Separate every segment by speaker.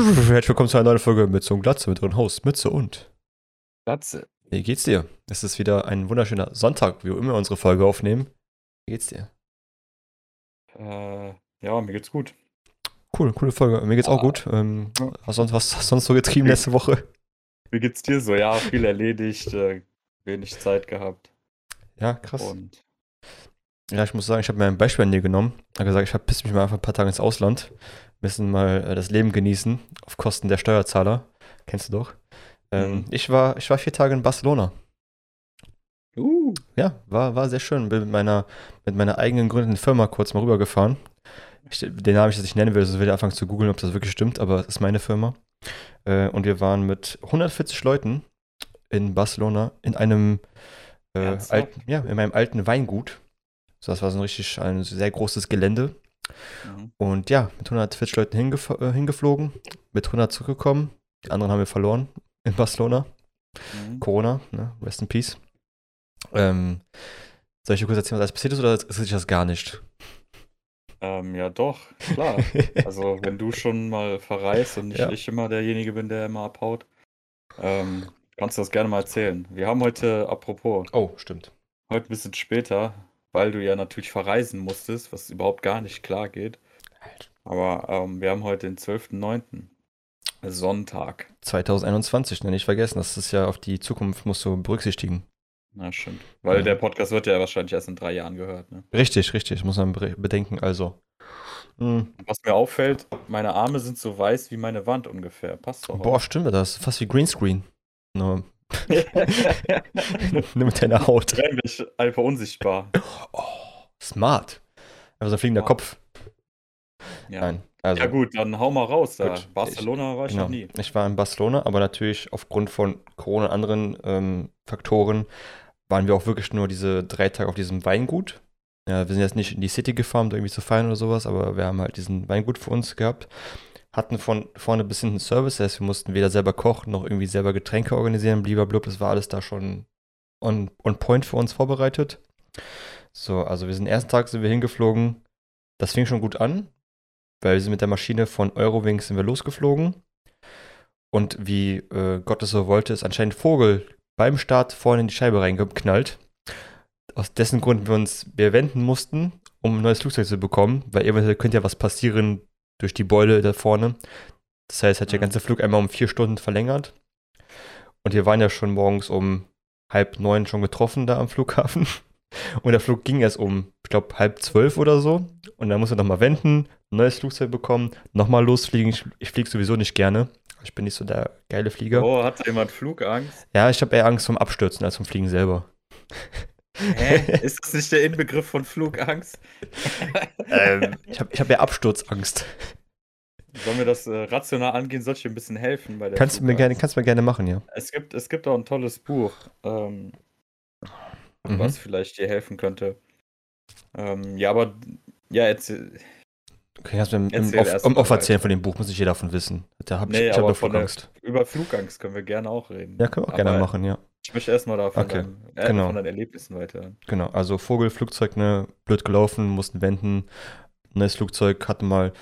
Speaker 1: Herzlich willkommen zu einer neuen Folge mit so einem Glatze, mit eurem Host, Mütze und.
Speaker 2: Glatze.
Speaker 1: Wie geht's dir? Es ist wieder ein wunderschöner Sonntag, wie wir immer unsere Folge aufnehmen. Wie geht's dir?
Speaker 2: Äh, ja, mir geht's gut.
Speaker 1: Cool, coole Folge. Mir geht's auch gut. Ähm,
Speaker 2: Ja.
Speaker 1: was, sonst, was hast du sonst so getrieben letzte Woche?
Speaker 2: Wie geht's dir so? Ja, viel erledigt, äh, wenig Zeit gehabt.
Speaker 1: Ja, krass.
Speaker 2: Und
Speaker 1: Ja, ich muss sagen, ich habe mir ein Beispiel an dir genommen. Ich habe gesagt, ich verpiss mich mal einfach ein paar Tage ins Ausland. Müssen mal äh, das Leben genießen, auf Kosten der Steuerzahler. Kennst du doch. Ähm,
Speaker 2: Mhm.
Speaker 1: ich, war, ich war vier Tage in Barcelona.
Speaker 2: uh,
Speaker 1: Ja, war, war sehr schön. Bin mit meiner, mit meiner eigenen gründenden Firma kurz mal rübergefahren. Ich, den Namen ich jetzt nicht nennen will, also will ich anfangen zu googeln, ob das wirklich stimmt, aber es ist meine Firma. Äh, und wir waren mit 140 Leuten in Barcelona in einem äh, alten, ja, in meinem alten Weingut. So, das war so ein richtig ein sehr großes Gelände.
Speaker 2: mhm.
Speaker 1: Und ja, mit 140 Leuten hingef äh, hingeflogen, mit 100 zurückgekommen. Die anderen haben wir verloren in Barcelona.
Speaker 2: Mhm.
Speaker 1: Corona, ne? Rest in Peace. Ähm, soll ich dir kurz erzählen, was alles passiert ist oder interessiert dich das gar nicht?
Speaker 2: Ähm, ja, doch, klar. Also, wenn du schon mal verreist und nicht
Speaker 1: Ja.
Speaker 2: ich immer derjenige bin, der immer abhaut, ähm, kannst du das gerne mal erzählen. Wir haben heute, apropos,
Speaker 1: oh, stimmt.
Speaker 2: heute ein bisschen später, weil du ja natürlich verreisen musstest, was überhaupt gar nicht klar geht. Aber ähm, wir haben heute den 12.09. Sonntag.
Speaker 1: 2021, ne? nicht vergessen, das ist ja auf die Zukunft musst du berücksichtigen.
Speaker 2: Na, stimmt. Weil
Speaker 1: Ja.
Speaker 2: der Podcast wird ja wahrscheinlich erst in drei Jahren gehört. Ne?
Speaker 1: Richtig, richtig, muss man be- bedenken. Also, hm.
Speaker 2: Was mir auffällt, meine Arme sind so weiß wie meine Wand ungefähr. Passt doch.
Speaker 1: boah, stimmt das, fast wie Greenscreen. Nur, nur mit deiner Haut.
Speaker 2: Nämlich einfach unsichtbar.
Speaker 1: Oh, smart. Also ein fliegender
Speaker 2: Smart.
Speaker 1: Kopf.
Speaker 2: Ja.
Speaker 1: Nein, also.
Speaker 2: ja gut, dann hau mal raus da.
Speaker 1: Gut.
Speaker 2: Barcelona war ich
Speaker 1: Genau.
Speaker 2: noch nie.
Speaker 1: Ich war in Barcelona, aber natürlich aufgrund von Corona und anderen ähm, Faktoren waren wir auch wirklich nur diese drei Tage auf diesem Weingut. Ja, wir sind jetzt nicht in die City gefahren, um irgendwie zu feiern oder sowas, aber wir haben halt diesen Weingut für uns gehabt. Hatten von vorne bis hinten Service, heißt, wir mussten weder selber kochen noch irgendwie selber Getränke organisieren, blub. Das war alles da schon on, on point für uns vorbereitet. So, also wir sind ersten Tag sind wir hingeflogen. Das fing schon gut an, weil wir sind mit der Maschine von Eurowings sind wir losgeflogen. Und wie äh, Gott es so wollte, ist anscheinend ein Vogel beim Start vorne in die Scheibe reingeknallt. Aus dessen Grund wir uns bewenden mussten, um ein neues Flugzeug zu bekommen, weil eventuell könnte ja was passieren durch die Beule da vorne. Das heißt, hat der
Speaker 2: Mhm.
Speaker 1: ganze Flug einmal um vier Stunden verlängert. Und wir waren ja schon morgens um halb neun schon getroffen da am Flughafen. Und der Flug ging erst um, ich glaube, halb zwölf oder so. Und dann muss er nochmal wenden, ein neues Flugzeug bekommen, nochmal losfliegen. Ich, ich fliege sowieso nicht gerne. Ich bin nicht so der geile Flieger.
Speaker 2: Oh, hat jemand Flugangst?
Speaker 1: Ja, ich habe eher Angst vom Abstürzen als vom Fliegen selber.
Speaker 2: Hä? Ist das nicht der Inbegriff von Flugangst?
Speaker 1: ähm, ich habe ich hab eher Absturzangst.
Speaker 2: Sollen wir das äh, rational angehen? Soll ich dir ein bisschen helfen bei der
Speaker 1: Kannst du mir gerne, kannst du mir gerne machen, ja.
Speaker 2: Es gibt, es gibt auch ein tolles Buch, ähm,
Speaker 1: Mhm.
Speaker 2: was vielleicht dir helfen könnte. Ähm, ja, aber ja, erzähl.
Speaker 1: Okay, kannst du im,
Speaker 2: Erzähl
Speaker 1: auf,
Speaker 2: erst
Speaker 1: um,
Speaker 2: mal
Speaker 1: auf erzählen
Speaker 2: weiter.
Speaker 1: von dem Buch, muss nicht jeder davon wissen. Da hab ich,
Speaker 2: Nee,
Speaker 1: ich habe Flugangst.
Speaker 2: Über Flugangst können wir gerne auch reden.
Speaker 1: Ja, können wir auch gerne
Speaker 2: Aber
Speaker 1: machen, ja.
Speaker 2: Ich möchte erstmal davon
Speaker 1: Okay,
Speaker 2: deinem, äh,
Speaker 1: genau.
Speaker 2: von deinen Erlebnissen weiterhören.
Speaker 1: Genau, also Vogel, Flugzeug, ne, blöd gelaufen, mussten wenden. Neues Flugzeug hatte mal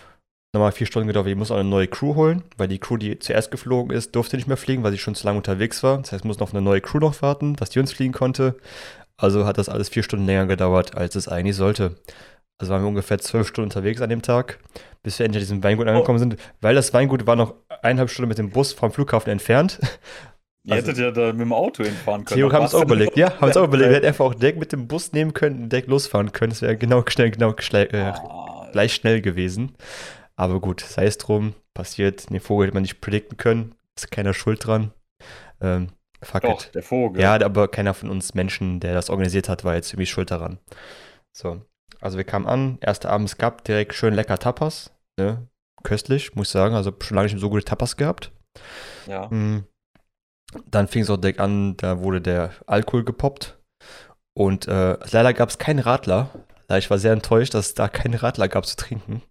Speaker 1: nochmal vier Stunden gedauert. Ich muss auch eine neue Crew holen, weil die Crew, die zuerst geflogen ist, durfte nicht mehr fliegen, weil sie schon zu lange unterwegs war. Das heißt, mussten auf eine neue Crew noch warten, dass die uns fliegen konnte. Also hat das alles vier Stunden länger gedauert, als es eigentlich sollte. Also waren wir ungefähr zwölf Stunden unterwegs an dem Tag, bis wir endlich an diesem Weingut angekommen sind, weil das Weingut war noch eineinhalb Stunden mit dem Bus vom Flughafen entfernt.
Speaker 2: Ihr
Speaker 1: Also-
Speaker 2: hättet ja da mit dem Auto hinfahren können.
Speaker 1: Theo haben es auch überlegt. Ja, haben es auch überlegt. Wir hätten einfach auch direkt mit dem Bus nehmen können, direkt losfahren können. Das wäre genau schnell, genau äh,
Speaker 2: Ah,
Speaker 1: gleich schnell gewesen. Aber gut, sei es drum, passiert. Den Vogel hätte man nicht predikten können. Ist keiner schuld dran. Ähm, fuck
Speaker 2: Doch,
Speaker 1: it.
Speaker 2: der Vogel.
Speaker 1: Ja, aber keiner von uns Menschen, der das organisiert hat, war jetzt irgendwie schuld daran. So, also wir kamen an, erster Abend, es gab direkt schön lecker Tapas. Ne? Köstlich, muss ich sagen. Also schon lange nicht mehr so gute Tapas gehabt.
Speaker 2: ja.
Speaker 1: Mm. Dann fing es auch direkt an, da wurde der Alkohol gepoppt. Und äh, leider gab es keinen Radler. Ich war sehr enttäuscht, dass es da keine Radler gab zu trinken.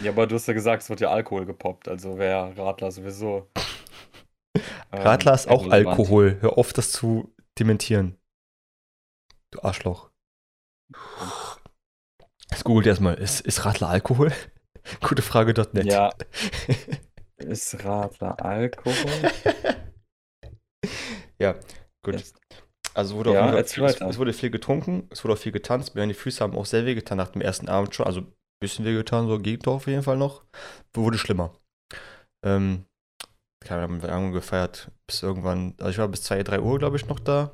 Speaker 2: Ja, aber du hast ja gesagt, es wird ja Alkohol gepoppt, also wäre Radler sowieso. ähm,
Speaker 1: Radler ist auch
Speaker 2: irrelevant.
Speaker 1: Alkohol. Hör auf, das zu dementieren. Du Arschloch. Jetzt googelt erstmal, ist, ist Radler Alkohol? Gute Frage.net.
Speaker 2: Ja, ist Radler Alkohol?
Speaker 1: Ja, gut.
Speaker 2: Yes.
Speaker 1: Also wurde
Speaker 2: Ja,
Speaker 1: auch
Speaker 2: erzähl
Speaker 1: viel, es, es wurde viel getrunken, es wurde auch viel getanzt. Mir die Füße haben auch sehr weh getan nach dem ersten Abend schon. Also ein bisschen weh getan, so geht doch auf jeden Fall noch. Wurde schlimmer. Ähm, keine Ahnung, wir haben gefeiert bis irgendwann, also ich war bis 2, 3 Uhr, glaube ich, noch da.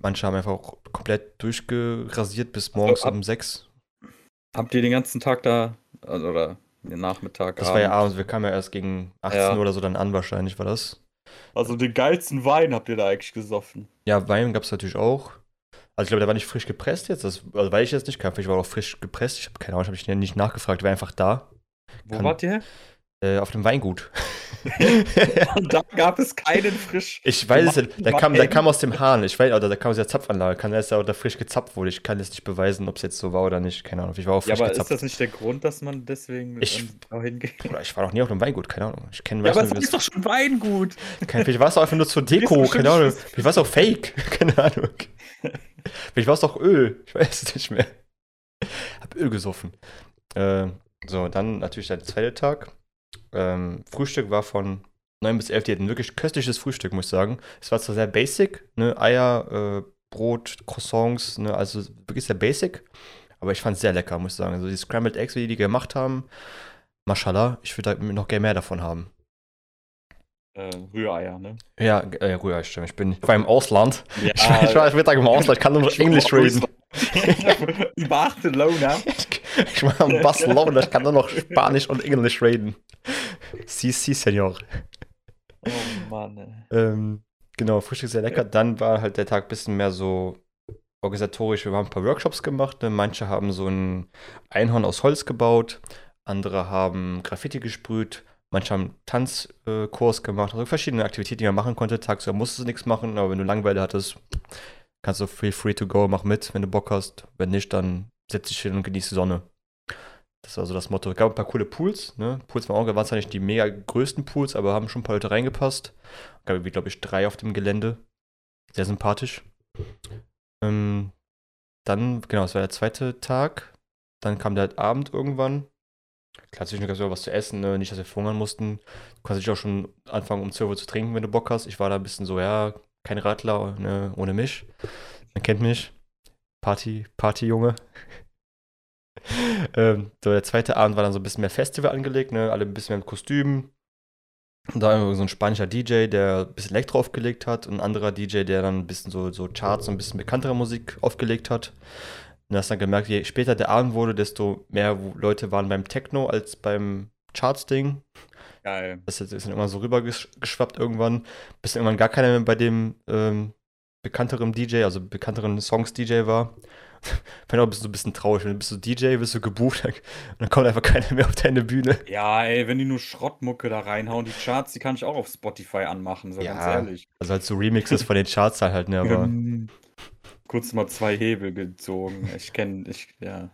Speaker 1: Manche haben einfach auch komplett durchgerasiert bis morgens
Speaker 2: ab-
Speaker 1: um 6.
Speaker 2: Habt ihr den ganzen Tag da, also, oder den Nachmittag?
Speaker 1: Das war ja abends, wir kamen ja erst gegen 18
Speaker 2: Ja.
Speaker 1: Uhr oder so dann an, wahrscheinlich war das.
Speaker 2: Also den geilsten Wein habt ihr da eigentlich gesoffen.
Speaker 1: Ja, Wein gab es natürlich auch. Also ich glaube, der war nicht frisch gepresst jetzt. Das, also weil ich jetzt nicht kann, vielleicht war auch frisch gepresst. Ich habe keine Ahnung, ich habe nicht nachgefragt, war einfach da.
Speaker 2: Wo
Speaker 1: Kann-
Speaker 2: wart ihr?
Speaker 1: Äh, auf dem Weingut.
Speaker 2: Und da gab es keinen frisch.
Speaker 1: ich weiß es nicht. Der kam,
Speaker 2: Wein.
Speaker 1: kam aus dem Hahn. Ich weiß, oder der kam aus der Zapfanlage. Kann dass da frisch gezapft wurde. Ich kann jetzt nicht beweisen, ob es jetzt so war oder nicht. Keine Ahnung. Ich war auch
Speaker 2: Ja,
Speaker 1: frisch
Speaker 2: aber ist
Speaker 1: gezapft.
Speaker 2: das nicht der Grund, dass man deswegen
Speaker 1: Ich-
Speaker 2: da hingeht?
Speaker 1: Ich war noch nie auf einem Weingut, keine Ahnung. Ich kenne
Speaker 2: Ja, aber es ist doch schon Weingut.
Speaker 1: kein- Vielleicht war es auch einfach nur zur Deko, keine Ahnung. Vielleicht war es auch Fake, keine Ahnung. Vielleicht war es doch Öl, ich weiß es nicht mehr. Hab Öl gesoffen. Äh, so, dann natürlich der zweite Tag. Ähm, Frühstück war von 9 bis 11. Die hatten wirklich köstliches Frühstück, muss ich sagen. Es war zwar sehr basic, ne, Eier, äh, Brot, Croissants, ne, also wirklich sehr basic. Aber ich fand es sehr lecker, muss ich sagen. Also die Scrambled Eggs, wie die die gemacht haben, mashallah, ich würde noch gerne mehr davon haben.
Speaker 2: Äh, Rühreier, ne?
Speaker 1: Ja, äh, Rührei, stimmt. Ich bin ich war im Ausland.
Speaker 2: Ja,
Speaker 1: Ich war, ich war Mittag im Ausland, ich kann nur noch Englisch reden.
Speaker 2: In Barcelona.
Speaker 1: Ich war in Barcelona, ich kann nur noch Spanisch und Englisch reden. Si, si, Senor.
Speaker 2: Oh Mann.
Speaker 1: Ähm, genau, Frühstück sehr lecker. Dann war halt der Tag ein bisschen mehr so organisatorisch. Wir haben ein paar Workshops gemacht. Ne? Manche haben so ein Einhorn aus Holz gebaut, andere haben Graffiti gesprüht, manche haben Tanzkurs gemacht. Also verschiedene Aktivitäten, die man machen konnte. Tagsüber musstest du nichts machen, aber wenn du Langeweile hattest, kannst du feel free to go, mach mit, wenn du Bock hast. Wenn nicht, dann setz dich hin und genieß die Sonne. Das war so das Motto. Es gab ein paar coole Pools. Ne? Pools waren auch, waren zwar nicht die mega größten Pools, aber haben schon ein paar Leute reingepasst. Es gab, glaube ich, drei auf dem Gelände. Sehr sympathisch. Ähm, dann, genau, das war der zweite Tag. Dann kam der Abend irgendwann. Klar, zwischendurch gab es was zu essen, ne? nicht, dass wir verhungern mussten. Du kannst dich auch schon anfangen, um 12 Uhr zu trinken, wenn du Bock hast. Ich war da ein bisschen so, ja, kein Radler ne? ohne mich. Man kennt mich. Party, Partyjunge. ähm, so, der zweite Abend war dann so ein bisschen mehr Festival angelegt, ne? alle ein bisschen mehr mit Kostümen. Und da war so ein spanischer DJ, der ein bisschen Elektro aufgelegt hat und ein anderer DJ, der dann ein bisschen so, so Charts und ein bisschen bekanntere Musik aufgelegt hat. Und hast dann gemerkt, je später der Abend wurde, desto mehr Leute waren beim Techno als beim Charts-Ding.
Speaker 2: Geil.
Speaker 1: Das ist dann immer so rübergeschwappt irgendwann, bis irgendwann gar keiner mehr bei dem ähm, bekannteren DJ, also bekannteren Songs-DJ war. Fand auch so ein bisschen traurig. Wenn du bist so DJ, bist du gebucht, und dann kommt einfach keiner mehr auf deine Bühne.
Speaker 2: Ja, ey, wenn die nur Schrottmucke da reinhauen, die Charts, die kann ich auch auf Spotify anmachen, so
Speaker 1: Ja,
Speaker 2: ganz ehrlich.
Speaker 1: Also halt so Remixes von den Charts halt, ne, aber
Speaker 2: Kurz mal zwei Hebel gezogen. Ich kenne, ich, ja.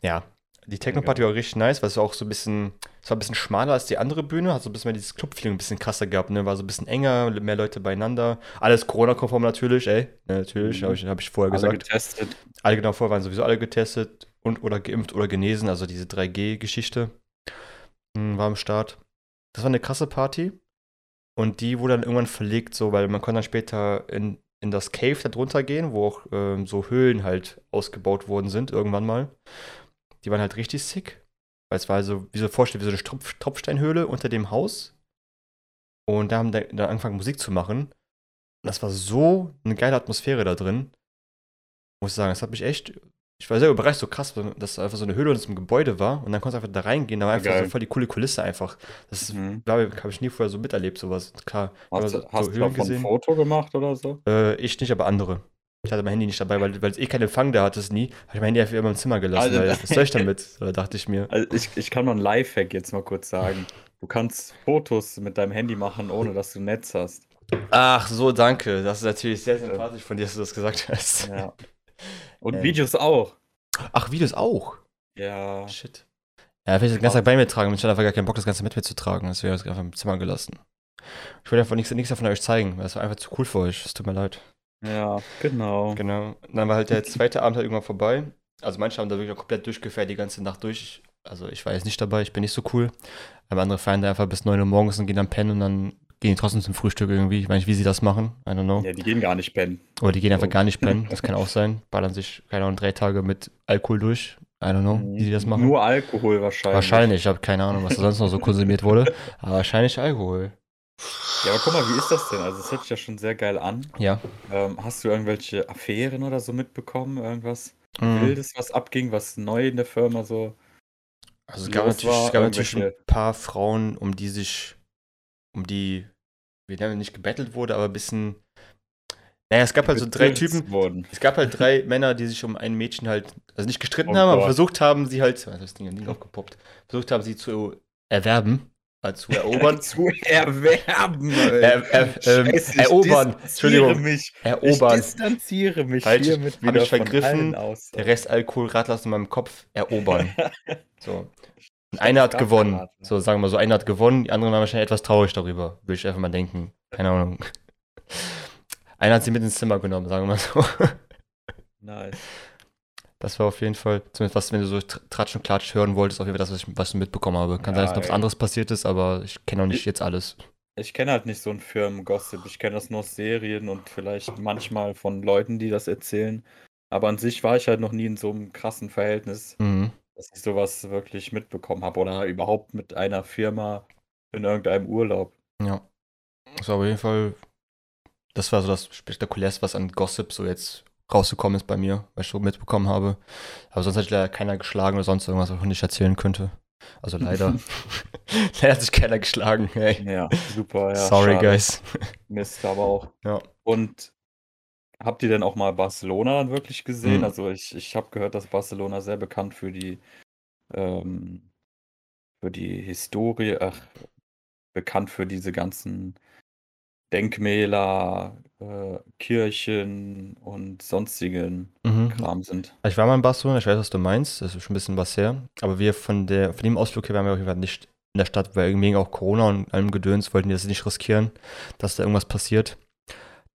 Speaker 1: ja. Die Techno-Party war richtig nice, weil es war auch so ein bisschen, es war ein bisschen schmaler als die andere Bühne, hat so ein bisschen mehr dieses Club-Feeling ein bisschen krasser gehabt, ne, war so ein bisschen enger, mehr Leute beieinander. Alles Corona-konform natürlich, ey, natürlich,
Speaker 2: Mhm.
Speaker 1: habe ich, hab ich vorher
Speaker 2: Alle
Speaker 1: gesagt.
Speaker 2: getestet.
Speaker 1: Alle genau vorher waren sowieso alle getestet und oder geimpft oder genesen, also diese 3G-Geschichte hm, war am Start. Das war eine krasse Party und die wurde dann irgendwann verlegt, so, weil man konnte dann später in, in das Cave da drunter gehen, wo auch ähm, so Höhlen halt ausgebaut worden sind, irgendwann mal. Die waren halt richtig sick, weil es war also, wie so vorstellt, wie so eine Tropf Tropfsteinhöhle unter dem Haus. Und da haben die dann angefangen Musik zu machen. Und das war so eine geile Atmosphäre da drin muss ich sagen, das hat mich echt, ich war sehr überrascht, so krass, dass einfach so eine Höhle in so einem Gebäude war und dann konntest du einfach da reingehen, da war einfach
Speaker 2: Geil.
Speaker 1: so voll die coole Kulisse einfach. Das
Speaker 2: Mhm.
Speaker 1: glaube ich, habe ich nie vorher so miterlebt, sowas. Klar,
Speaker 2: Hast,
Speaker 1: so,
Speaker 2: hast
Speaker 1: so
Speaker 2: du davon ein. Foto gemacht oder so?
Speaker 1: Äh, ich nicht, aber andere. Ich hatte mein Handy nicht dabei, weil, weil es eh keinen Empfang da hatte, es nie. Habe ich mein Handy einfach immer im Zimmer gelassen,
Speaker 2: Also-
Speaker 1: weil was soll ich damit? Da dachte ich mir.
Speaker 2: Also ich, ich kann mal einen Lifehack jetzt mal kurz sagen. Du kannst Fotos mit deinem Handy machen, ohne dass du ein Netz hast.
Speaker 1: Ach so, danke. Das ist natürlich sehr sympathisch von dir, dass du das gesagt hast.
Speaker 2: Ja. Und
Speaker 1: Ähm.
Speaker 2: Videos auch.
Speaker 1: Ach, Videos auch.
Speaker 2: Ja.
Speaker 1: Shit. Ja, vielleicht den ganzen Tag bei mir tragen. Ich hatte einfach gar keinen Bock, das Ganze mit mir zu tragen. Deswegen habe ich es einfach im Zimmer gelassen. Ich wollte einfach nichts, nichts davon euch zeigen. weil es war einfach zu cool für euch. Es tut mir leid.
Speaker 2: Ja, genau.
Speaker 1: Genau. Und dann war halt der zweite Abend halt irgendwann vorbei. Also manche haben da wirklich auch komplett durchgefährt die ganze Nacht durch. Also ich war jetzt nicht dabei, ich bin nicht so cool. Aber andere feiern da einfach bis 9 Uhr morgens und gehen dann pennen und dann gehen die trotzdem zum Frühstück irgendwie. Ich weiß nicht, wie sie das machen. I don't know.
Speaker 2: Ja, die gehen gar nicht pennen.
Speaker 1: Oder die gehen einfach gar nicht pennen. Das kann auch sein. Ballern sich, keine Ahnung, drei Tage mit Alkohol durch. I don't know, wie sie das machen.
Speaker 2: Nur Alkohol wahrscheinlich.
Speaker 1: Wahrscheinlich, ich habe keine Ahnung, was da sonst noch so konsumiert wurde. Aber wahrscheinlich Alkohol.
Speaker 2: Ja, aber guck mal, wie ist das denn? Also, es hört sich ja schon sehr geil an.
Speaker 1: Ja.
Speaker 2: Ähm, hast du irgendwelche Affären oder so mitbekommen? Irgendwas
Speaker 1: Mhm.
Speaker 2: Wildes, was abging, was neu in der Firma so.
Speaker 1: Also es gab natürlich,
Speaker 2: war,
Speaker 1: es gab natürlich ein paar Frauen, um die sich, um die, wie nennen wir nicht gebettelt wurde, aber ein bisschen. Naja, es gab halt so drei Typen.
Speaker 2: Wurden.
Speaker 1: Es gab halt drei Männer, die sich um ein Mädchen halt, also nicht gestritten
Speaker 2: Oh
Speaker 1: haben, aber
Speaker 2: Gott.
Speaker 1: versucht haben, sie halt, ist das Ding, Ding aufgepoppt, versucht haben, sie zu erwerben, zu erobern.
Speaker 2: zu erwerben.
Speaker 1: Er- er- ähm,
Speaker 2: Scheiße, ich
Speaker 1: erobern.
Speaker 2: distanziere
Speaker 1: Entschuldigung.
Speaker 2: Mich. Ich
Speaker 1: erobern.
Speaker 2: distanziere mich
Speaker 1: Falsch,
Speaker 2: hiermit
Speaker 1: hab
Speaker 2: wieder
Speaker 1: ich vergriffen. Der Rest Alkohol, Radlass in meinem Kopf, erobern. So. Und einer hat gewonnen.
Speaker 2: ne?
Speaker 1: So, sagen wir mal so, einer hat gewonnen, die anderen waren wahrscheinlich etwas traurig darüber. Würde ich einfach mal denken. Keine Ahnung. Einer hat sie mit ins Zimmer genommen, sagen wir mal so.
Speaker 2: Nice.
Speaker 1: Das war auf jeden Fall, zumindest was, wenn du so Tr- Tratsch und Klatsch hören wolltest, auf jeden Fall das, was ich, was ich mitbekommen habe. Kann sein,
Speaker 2: Ja,
Speaker 1: dass noch was anderes passiert ist, aber ich kenne auch nicht
Speaker 2: Ich-
Speaker 1: jetzt alles.
Speaker 2: Ich kenne halt nicht so einen Firmen-Gossip. Ich kenne das nur aus Serien und vielleicht manchmal von Leuten, die das erzählen. Aber an sich war ich halt noch nie in so einem krassen Verhältnis,
Speaker 1: Mhm.
Speaker 2: dass ich sowas wirklich mitbekommen habe oder überhaupt mit einer Firma in irgendeinem Urlaub.
Speaker 1: Ja. Das war auf jeden Fall, das war so das Spektakulärste, was an Gossip so jetzt rausgekommen ist bei mir, was ich so mitbekommen habe. Aber sonst hat sich leider keiner geschlagen oder sonst irgendwas, was ich nicht erzählen könnte. Also leider. leider hat sich keiner geschlagen, ey.
Speaker 2: Ja, super, ja.
Speaker 1: Sorry,
Speaker 2: schade.
Speaker 1: guys.
Speaker 2: Mist, aber auch.
Speaker 1: Ja.
Speaker 2: Und habt ihr denn auch mal Barcelona dann wirklich gesehen?
Speaker 1: Mhm.
Speaker 2: Also ich, ich habe gehört, dass Barcelona sehr bekannt für die ähm, für die Historie, ach, bekannt für diese ganzen Denkmäler, äh, Kirchen und sonstigen
Speaker 1: Mhm.
Speaker 2: Kram sind.
Speaker 1: Ich war mal in Barcelona, ich weiß, was du meinst, das ist schon ein bisschen was her. Aber wir von der, von dem Ausflug her waren wir auf jeden Fall nicht in der Stadt, weil wegen auch Corona und allem Gedöns wollten die das nicht riskieren, dass da irgendwas passiert.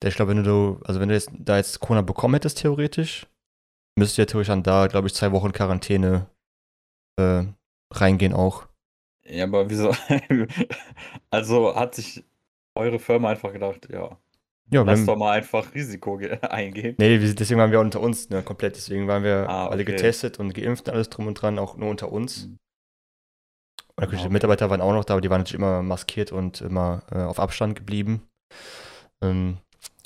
Speaker 1: Ich glaube, wenn du, also wenn du jetzt da jetzt Corona bekommen hättest, theoretisch, müsstest du ja theoretisch dann da, glaube ich, zwei Wochen Quarantäne äh, reingehen auch.
Speaker 2: Ja, aber wieso? Also hat sich eure Firma einfach gedacht, ja,
Speaker 1: Ja,
Speaker 2: lass
Speaker 1: wenn,
Speaker 2: doch mal einfach Risiko ge- eingehen.
Speaker 1: nee, deswegen waren wir unter uns, ne, komplett. Deswegen waren wir
Speaker 2: Ah,
Speaker 1: alle
Speaker 2: okay.
Speaker 1: getestet und geimpft und alles drum und dran, auch nur unter uns.
Speaker 2: Mhm.
Speaker 1: Und natürlich, die
Speaker 2: Okay.
Speaker 1: Mitarbeiter waren auch noch da, aber die waren natürlich immer maskiert und immer äh, auf Abstand geblieben. Ähm,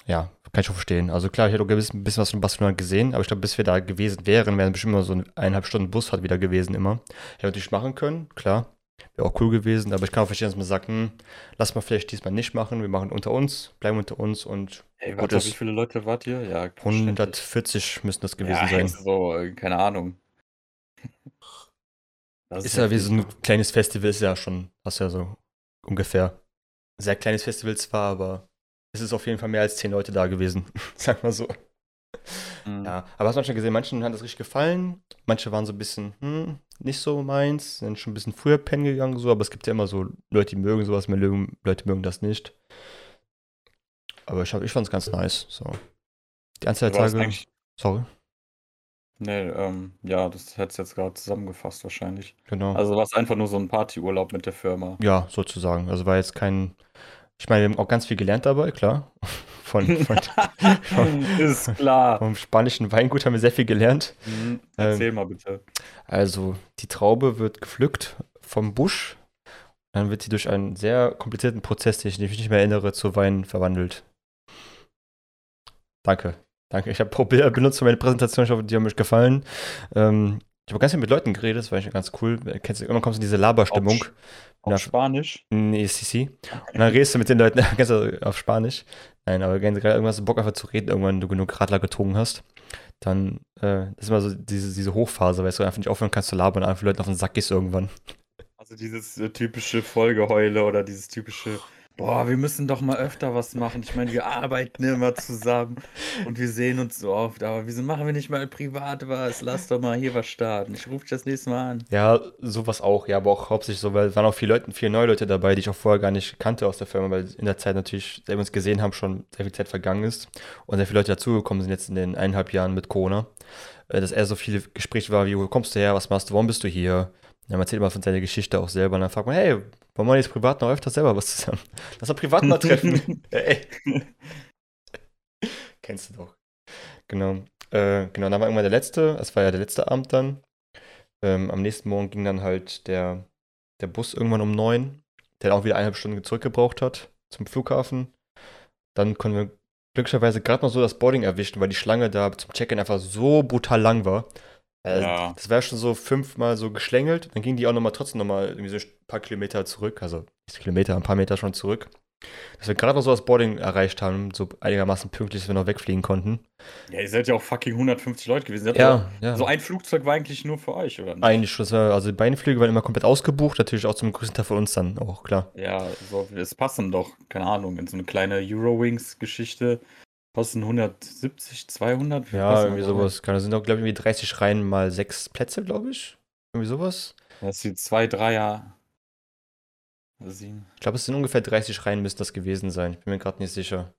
Speaker 1: ja, kann ich schon verstehen. Also klar, ich hätte auch gewiss, ein bisschen was von Barcelona gesehen, aber ich glaube, bis wir da gewesen wären, wären bestimmt immer so eine eineinhalb Stunden Bus hat wieder gewesen immer. Hätte man natürlich machen können, klar. Wäre auch cool gewesen, aber ich kann auch verstehen, dass man sagt, hm, lass mal vielleicht diesmal nicht machen, wir machen unter uns, bleiben unter uns und
Speaker 2: Ey, warte,
Speaker 1: ist-
Speaker 2: wie viele Leute wart ihr? Ja, verständlich.
Speaker 1: 140 müssen das gewesen
Speaker 2: ja,
Speaker 1: sein.
Speaker 2: so, keine Ahnung. Das
Speaker 1: Ist ja wie so ein kleines Festival, ist ja schon, hast ja so ungefähr. Sehr kleines Festival zwar, aber es ist auf jeden Fall mehr als zehn Leute da gewesen, sag mal so.
Speaker 2: Mhm.
Speaker 1: Ja, aber hast du schon gesehen, manchen hat das richtig gefallen, manche waren so ein bisschen, hm, nicht so meins, sind schon ein bisschen früher pennen gegangen, so, aber es gibt ja immer so Leute, die mögen sowas, mehr mögen, Leute mögen das nicht. Aber ich, hab, ich fand es ganz nice, so. Die Anzahl der Tage, sorry,
Speaker 2: Nee, ähm, ja, das hättest jetzt gerade zusammengefasst wahrscheinlich.
Speaker 1: genau.
Speaker 2: Also war es einfach nur so ein Partyurlaub mit der Firma.
Speaker 1: Ja, sozusagen. Also war jetzt kein. Ich meine, wir haben auch ganz viel gelernt dabei, klar. Von, von,
Speaker 2: Ist klar.
Speaker 1: vom spanischen Weingut haben wir sehr viel gelernt.
Speaker 2: Mhm. Erzähl mal bitte.
Speaker 1: Also, die Traube wird gepflückt vom Busch. Dann wird sie durch einen sehr komplizierten Prozess, den ich mich nicht mehr erinnere, zu Wein verwandelt. Danke. Danke. Ich habe Bilder benutzt für meine Präsentation. Ich hoffe, die haben euch gefallen. Ähm, ich habe ganz viel mit Leuten geredet, das war eigentlich ganz cool. Kennst irgendwann kommst du in diese Laberstimmung.
Speaker 2: Auf
Speaker 1: Ja.
Speaker 2: Spanisch?
Speaker 1: Nee, sí, sí. Und dann redest du mit den Leuten ganz auf Spanisch. Nein, aber wenn du gerade irgendwas Bock einfach zu reden, irgendwann du genug Radler getrunken hast, dann äh, ist immer so diese, diese Hochphase, weißt du, einfach nicht aufhören kannst zu labern und einfach Leuten auf den Sack gehst irgendwann.
Speaker 2: Also dieses äh, typische Folgeheule oder dieses typische, boah, wir müssen doch mal öfter was machen. Ich meine, wir arbeiten immer zusammen und wir sehen uns so oft, aber wieso machen wir nicht mal privat was? Lass doch mal hier was starten. Ich rufe dich das nächste Mal an.
Speaker 1: Ja, sowas auch, ja, aber auch hauptsächlich so, weil es waren auch viele Leute, viele neue Leute dabei, die ich auch vorher gar nicht kannte aus der Firma, weil in der Zeit natürlich, seit wir uns gesehen haben, schon sehr viel Zeit vergangen ist und sehr viele Leute dazugekommen sind jetzt in den eineinhalb Jahren mit Corona. Äh, Dass eher so viele Gespräche war, wie, wo kommst du her, was machst du, warum bist du hier? Ja, man erzählt immer von seiner Geschichte auch selber und dann fragt man, hey, wollen wir jetzt privat noch öfter selber was zusammen? Lass mal privat mal treffen. Ey. Kennst du doch. Genau. Äh, genau, dann war irgendwann der letzte, es war ja der letzte Abend dann. Ähm, am nächsten Morgen ging dann halt der, der Bus irgendwann um neun, der dann auch wieder eineinhalb Stunden zurückgebraucht hat zum Flughafen. Dann konnten wir glücklicherweise gerade noch so das Boarding erwischen, weil die Schlange da zum Check-in einfach so brutal lang war. Also,
Speaker 2: Ja.
Speaker 1: Das war schon so fünfmal so geschlängelt. Dann ging die auch nochmal trotzdem nochmal irgendwie so ein paar Kilometer zurück. Also nicht Kilometer, ein paar Meter schon zurück. Dass wir gerade noch so das Boarding erreicht haben, so einigermaßen pünktlich, dass wir noch wegfliegen konnten.
Speaker 2: Ja, ihr seid ja auch fucking 150 Leute gewesen.
Speaker 1: Ja, ja.
Speaker 2: So ein Flugzeug war eigentlich nur für euch, oder nicht?
Speaker 1: Eigentlich schon. Also die beiden Flüge waren immer komplett ausgebucht, natürlich auch zum größten Teil von uns dann auch, klar.
Speaker 2: Ja, so, es passen doch, keine Ahnung, in so eine kleine Eurowings-Geschichte kosten 170, 200? Wie
Speaker 1: Ja, irgendwie sowas. Das sind auch, glaube ich, irgendwie 30 Reihen mal sechs Plätze, glaube ich. Irgendwie sowas.
Speaker 2: Das die 2, 3er. Sieben.
Speaker 1: Ich glaube, es sind ungefähr 30 Reihen müssen das gewesen sein. Ich bin mir gerade nicht sicher.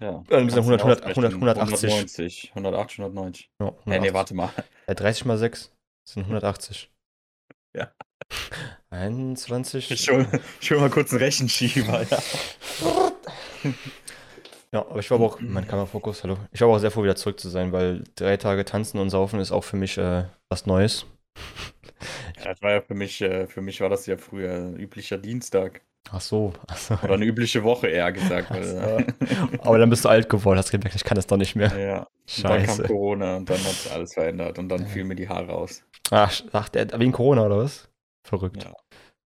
Speaker 2: Ja.
Speaker 1: Dann müssen
Speaker 2: kannst du
Speaker 1: 100, 100,
Speaker 2: ausrechnen.
Speaker 1: 100, 180.
Speaker 2: 190, 180, 190.
Speaker 1: Ja,
Speaker 2: Nee, nee,
Speaker 1: 180.
Speaker 2: warte mal.
Speaker 1: Ja, 30 mal 6 sind 180.
Speaker 2: Ja.
Speaker 1: 21.
Speaker 2: Ich ich hol mal kurz einen Rechenschieber. Ja.
Speaker 1: Ja, aber ich war auch, mein Kamerafokus, hallo. Ich war auch sehr froh, wieder zurück zu sein, weil drei Tage tanzen und saufen ist auch für mich äh, was Neues.
Speaker 2: Ja, Das war ja für mich, äh, für mich war das ja früher ein üblicher Dienstag.
Speaker 1: Ach so, ach so.
Speaker 2: Oder eine übliche Woche eher gesagt. Weil,
Speaker 1: Ach Aber dann bist du alt geworden, hast gemerkt, ich kann das doch nicht mehr.
Speaker 2: ja. Und dann kam
Speaker 1: Scheiße.
Speaker 2: Corona und dann hat sich alles verändert und dann fielen mir die Haare aus.
Speaker 1: Ach, ach der, wegen Corona oder was? Verrückt.
Speaker 2: Ja.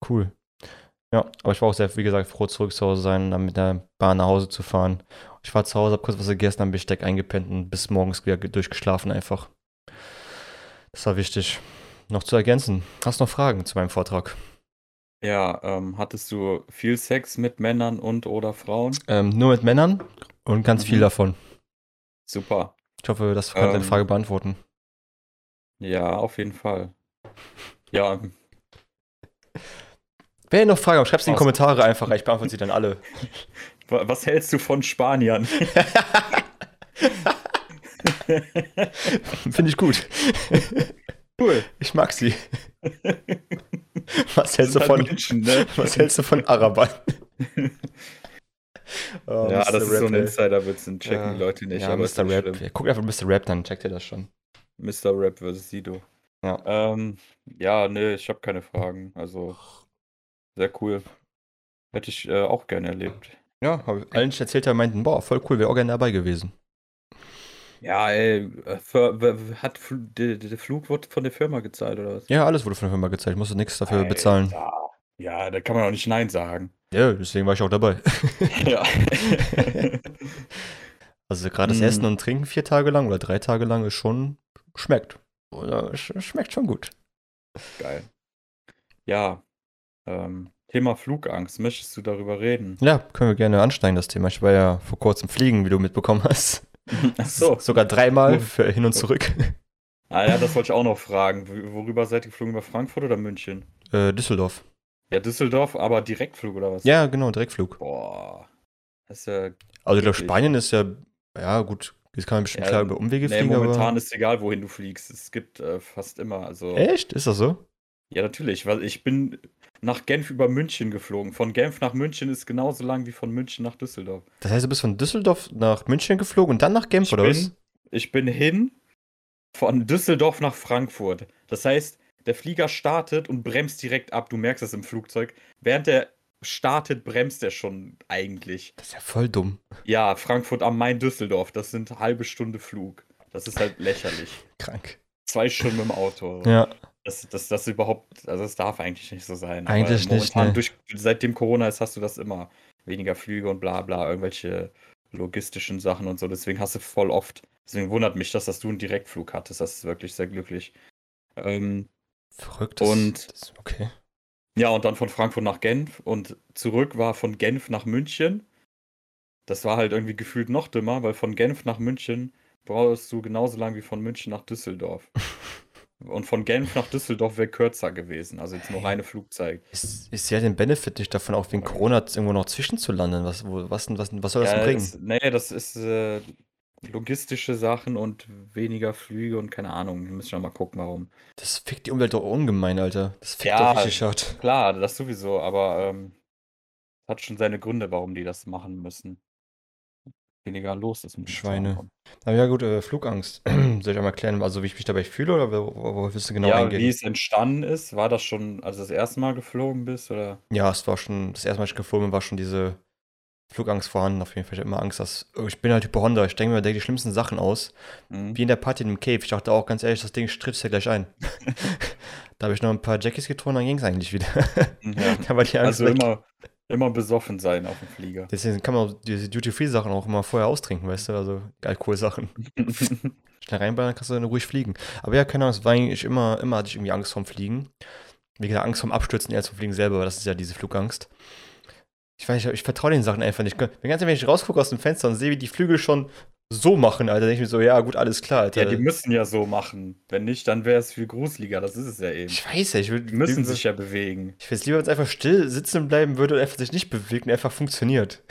Speaker 1: Cool. Ja, aber ich war auch sehr, wie gesagt, froh, zurück zu Hause sein dann mit der Bahn nach Hause zu fahren. Ich war zu Hause, hab kurz was gegessen, am Besteck eingepennt und bis morgens wieder ge- durchgeschlafen einfach. Das war wichtig. Noch zu ergänzen. Hast du noch Fragen zu meinem Vortrag?
Speaker 2: Ja, ähm, hattest du viel Sex mit Männern und oder Frauen?
Speaker 1: Ähm, nur mit Männern und ganz viel
Speaker 2: Mhm.
Speaker 1: davon.
Speaker 2: Super.
Speaker 1: Ich hoffe, das kann deine
Speaker 2: Ähm.
Speaker 1: Frage beantworten.
Speaker 2: Ja, auf jeden Fall. Ja,
Speaker 1: Wenn ihr noch Fragen habt, schreibt es in die Kommentare einfach. Ich beantworte sie dann alle.
Speaker 2: wa- was hältst du von Spaniern?
Speaker 1: Finde ich gut.
Speaker 2: Cool.
Speaker 1: Ich mag sie. Was hältst du
Speaker 2: halt
Speaker 1: von,
Speaker 2: Menschen, ne?
Speaker 1: was hältst du von Arabern? Oh,
Speaker 2: Ja,
Speaker 1: Mr.
Speaker 2: das ist so ein. Insider-Witz, den checken
Speaker 1: Ja.
Speaker 2: die Leute nicht.
Speaker 1: Ja,
Speaker 2: aber
Speaker 1: Mr. Rap.
Speaker 2: schlimm.
Speaker 1: Guckt einfach Mr. Rap, dann checkt ihr das schon.
Speaker 2: Mr. Rap vs. Sido.
Speaker 1: Ja.
Speaker 2: Ähm, ja, nee, ich habe keine Fragen. Also, sehr cool. Hätte ich äh, auch gerne erlebt.
Speaker 1: Ja, habe ich allen erzählt, die meinten, boah, voll cool, wäre auch gerne dabei gewesen.
Speaker 2: Ja, ey, äh, hat der, der Flug wird von der Firma gezahlt oder was?
Speaker 1: Ja, alles wurde von der Firma gezeigt, ich musste nichts dafür bezahlen.
Speaker 2: Alter. Ja, da kann man auch nicht Nein sagen.
Speaker 1: Ja, deswegen war ich auch dabei.
Speaker 2: ja.
Speaker 1: Also gerade das
Speaker 2: Mm.
Speaker 1: Essen und Trinken vier Tage lang oder drei Tage lang ist schon, schmeckt. Oder sch- schmeckt schon gut.
Speaker 2: Geil. Ja, ähm, Thema Flugangst. Möchtest du darüber reden?
Speaker 1: Ja, können wir gerne ansteigen, das Thema. Ich war ja vor kurzem fliegen, wie du mitbekommen hast.
Speaker 2: Ach so.
Speaker 1: Sogar dreimal für hin und zurück.
Speaker 2: Ah ja, das wollte ich auch noch fragen. Worüber seid ihr geflogen? Über Frankfurt oder München?
Speaker 1: Äh, Düsseldorf.
Speaker 2: Ja, Düsseldorf, aber Direktflug oder was?
Speaker 1: Ja, genau, Direktflug.
Speaker 2: Boah. Das ist ja.
Speaker 1: Also ich glaube? Spanien ist ja, ja gut, jetzt kann man bestimmt
Speaker 2: Ja,
Speaker 1: klar über Umwege
Speaker 2: Nee,
Speaker 1: fliegen,
Speaker 2: momentan
Speaker 1: aber...
Speaker 2: ist egal, wohin du fliegst. Es gibt äh, fast immer. Also.
Speaker 1: Echt? Ist das so?
Speaker 2: Ja, natürlich, weil ich bin nach Genf über München geflogen. Von Genf nach München ist genauso lang wie von München nach Düsseldorf.
Speaker 1: Das heißt, du bist von Düsseldorf nach München geflogen und dann nach Genf,
Speaker 2: Ich
Speaker 1: oder was?
Speaker 2: bin, ich bin hin von Düsseldorf nach Frankfurt. Das heißt, der Flieger startet und bremst direkt ab. Du merkst das im Flugzeug. Während er startet, bremst er schon eigentlich.
Speaker 1: Das ist ja voll dumm.
Speaker 2: Ja, Frankfurt am Main Düsseldorf, das sind halbe Stunde Flug. Das ist halt lächerlich.
Speaker 1: Krank.
Speaker 2: Zwei Stunden im Auto.
Speaker 1: Ja,
Speaker 2: Das, das, das überhaupt, also das darf eigentlich nicht so sein.
Speaker 1: Eigentlich nicht,
Speaker 2: momentan
Speaker 1: ne.
Speaker 2: Durch, seitdem Corona ist, hast du das immer. Weniger Flüge und bla bla, irgendwelche logistischen Sachen und so. Deswegen hast du voll oft. Deswegen wundert mich das, dass du einen Direktflug hattest. Das ist wirklich sehr glücklich. Ähm,
Speaker 1: verrückt.
Speaker 2: Und-
Speaker 1: Das, okay.
Speaker 2: ja, und dann von Frankfurt nach Genf und zurück war von Genf nach München. Das war halt irgendwie gefühlt noch dümmer, weil von Genf nach München brauchst du genauso lang wie von München nach Düsseldorf. Und von Genf nach Düsseldorf wäre kürzer gewesen, also jetzt nur reine Flugzeit.
Speaker 1: Ist, ist ja den Benefit nicht davon, auch wegen Corona irgendwo noch zwischenzulanden? Was, wo, was, denn- was, was soll das denn
Speaker 2: Ja,
Speaker 1: bringen?
Speaker 2: das, nee, das ist, äh, logistische Sachen und weniger Flüge und keine Ahnung. Wir müssen schon mal gucken, warum.
Speaker 1: Das fickt die Umwelt doch ungemein, Alter. Das fickt
Speaker 2: Ja,
Speaker 1: doch richtig hart.
Speaker 2: Klar, das sowieso, aber ähm, hat schon seine Gründe, warum die das machen müssen. Weniger los ist
Speaker 1: Schweine. Aber ja gut, äh, Flugangst. Soll ich einmal erklären, also wie ich mich dabei fühle oder wo- wo- worauf willst du genau
Speaker 2: ja,
Speaker 1: eingehen?
Speaker 2: wie es entstanden ist, war das schon, als du das erste Mal geflogen bist, oder?
Speaker 1: Ja, es war schon, das erste Mal, als ich geflogen bin, war schon diese Flugangst vorhanden. Auf jeden Fall. Ich hatte immer Angst, dass. oh, Ich bin halt Hypochonder. Ich denke mir direkt die schlimmsten Sachen aus.
Speaker 2: Mhm.
Speaker 1: Wie in der Party in dem Cave. Ich dachte auch ganz ehrlich, das Ding stritzt ja gleich ein. da habe ich noch ein paar Jackies getrunken, dann ging es eigentlich wieder.
Speaker 2: Ja.
Speaker 1: da war die Angst
Speaker 2: Also
Speaker 1: weg.
Speaker 2: immer, immer besoffen sein auf dem Flieger.
Speaker 1: Deswegen kann man diese Duty-Free-Sachen auch immer vorher austrinken, weißt du? Also Alkoholsachen. Schnell reinballern, kannst du dann ruhig fliegen. Aber ja, keine Ahnung, es war eigentlich immer, immer hatte ich irgendwie Angst vorm Fliegen. Wie gesagt, Angst vorm Abstürzen eher zum Fliegen selber, weil das ist ja diese Flugangst. Ich weiß nicht, ich vertraue den Sachen einfach nicht. Wenn ganz ehrlich, wenn ich rausgucke aus dem Fenster und sehe, wie die Flügel schon so machen, Alter, denke ich mir so, ja, gut, alles klar, Alter.
Speaker 2: Ja, die müssen ja so machen. Wenn nicht, dann wäre es viel gruseliger. Das ist es ja eben.
Speaker 1: ich weiß ja, ich würde
Speaker 2: Die müssen sich ja bewegen.
Speaker 1: Ich weiß lieber, wenn es einfach still sitzen bleiben würde und einfach sich nicht bewegt und einfach funktioniert.